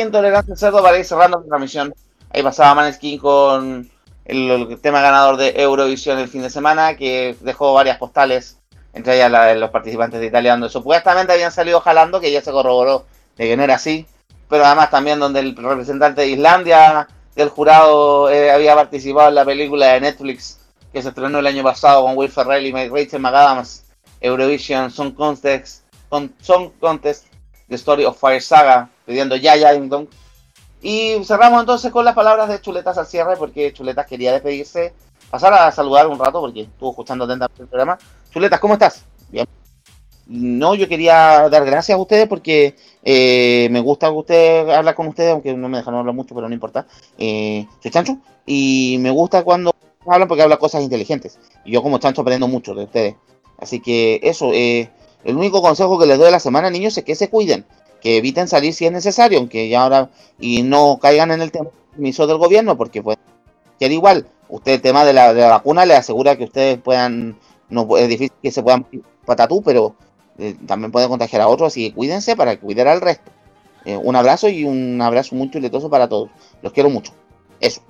aquí en Tolerancia Cerdo para ir cerrando la transmisión. Ahí pasaba Maneskin con el, tema ganador de Eurovisión el fin de semana, que dejó varias postales, entre ellas la de los participantes de Italia, donde supuestamente habían salido jalando, que ya se corroboró de que no era así, pero además también donde el representante de Islandia del jurado eh, había participado en la película de Netflix que se estrenó el año pasado con Will Ferrell y Rachel McAdams, Eurovision Song Contest, con Song Contest, The Story of Fire Saga, pidiendo ya ya. Y cerramos entonces con las palabras de Chuletas al cierre, porque Chuletas quería despedirse, pasar a saludar un rato, porque estuvo escuchando atentamente el programa. Chuletas, ¿cómo estás? Bien. No, yo quería dar gracias a ustedes porque eh, me gusta que usted hablar con ustedes, aunque no me dejan hablar mucho, pero no importa. Eh, soy Chancho y me gusta cuando hablan porque hablan cosas inteligentes. Y yo como Chancho aprendo mucho de ustedes. Así que eso, eh, el único consejo que les doy a la semana, niños, es que se cuiden, que eviten salir si es necesario, aunque ya ahora, y no caigan en el permiso del gobierno, porque pues, que al igual, usted el tema de la, de la vacuna le asegura que ustedes puedan, no es difícil que se puedan patatú, pero eh, también puede contagiar a otros, así que cuídense para cuidar al resto. Eh, un abrazo y un abrazo muy chuletoso para todos. Los quiero mucho. Eso.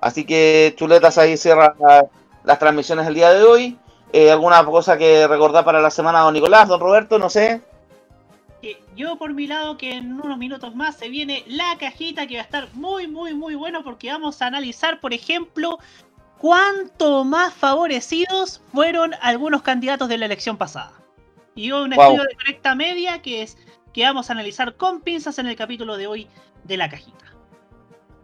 Así que chuletas ahí cierra la- las transmisiones del día de hoy. Eh, ¿Alguna cosa que recordar para la semana, don Nicolás, don Roberto? No sé. Yo por mi lado que en unos minutos más se viene la cajita que va a estar muy muy muy bueno porque vamos a analizar por ejemplo cuánto más favorecidos fueron algunos candidatos de la elección pasada. Y un Wow. estudio de correcta media que es que vamos a analizar con pinzas en el capítulo de hoy de la cajita.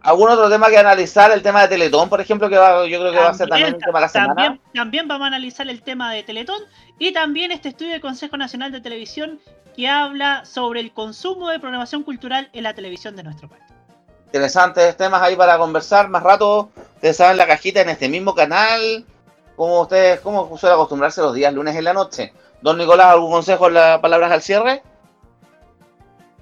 ¿Algún otro tema que analizar? El tema de Teletón, por ejemplo, que va- yo creo que va a ser también un tema de la semana. también, también vamos a analizar el tema de Teletón y también este estudio del Consejo Nacional de Televisión que habla sobre el consumo de programación cultural en la televisión de nuestro país. Interesantes temas ahí para conversar más rato. Ustedes saben la cajita en este mismo canal. Como ustedes, como suele acostumbrarse los días lunes en la noche. Don Nicolás, ¿algún consejo, las palabras al cierre?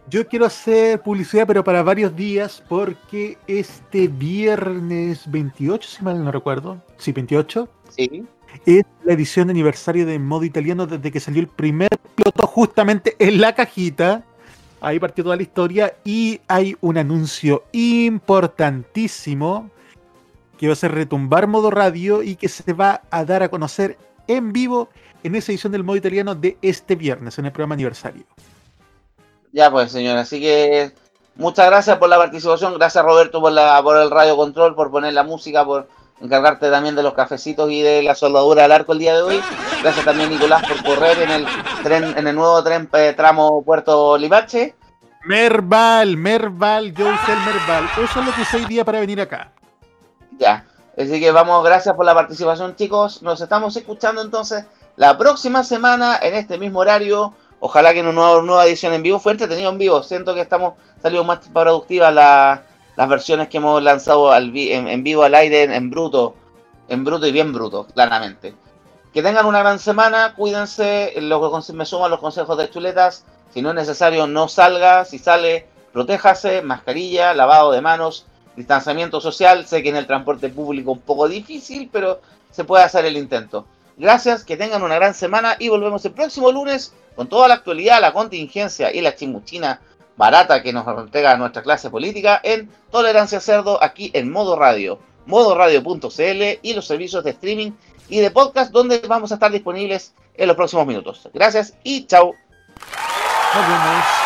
Yo quiero hacer publicidad, pero para varios días, porque este viernes 28, si mal no recuerdo, sí, 28, Sí. es la edición de aniversario de modo italiano desde que salió el primer piloto justamente en la cajita. Ahí partió toda la historia y hay un anuncio importantísimo que va a ser retumbar modo radio y que se va a dar a conocer en vivo en esa edición del modo italiano de este viernes, en el programa aniversario. Ya pues, señor. Así que muchas gracias por la participación. Gracias, Roberto, por, la, por el radio control, por poner la música, por encargarte también de los cafecitos y de la soldadura al arco el día de hoy. Gracias también, Nicolás, por correr en el tren, en el nuevo tren eh, tramo Puerto Limache. Merval, Merval, yo usé el Merval. Eso es lo que usé hoy día para venir acá. Ya. Así que vamos, gracias por la participación, chicos. Nos estamos escuchando entonces la próxima semana en este mismo horario. Ojalá que en una nueva, nueva edición en vivo. Fue entretenido en vivo. Siento que estamos salido más productivas la- las versiones que hemos lanzado al vi- en, vivo al aire, en, bruto. En bruto y bien bruto, claramente. Que tengan una gran semana. Cuídense. Lo que conse- me sumo a los consejos de chuletas. Si no es necesario, no salga. Si sale, protéjase. Mascarilla, lavado de manos distanciamiento social. Sé que en el transporte público un poco difícil, pero se puede hacer el intento. Gracias, que tengan una gran semana y volvemos el próximo lunes con toda la actualidad, la contingencia y la chimuchina barata que nos entrega nuestra clase política en Tolerancia Cerdo aquí en Modo Radio, modoradio.cl y los servicios de streaming y de podcast donde vamos a estar disponibles en los próximos minutos. Gracias y chao. Nos.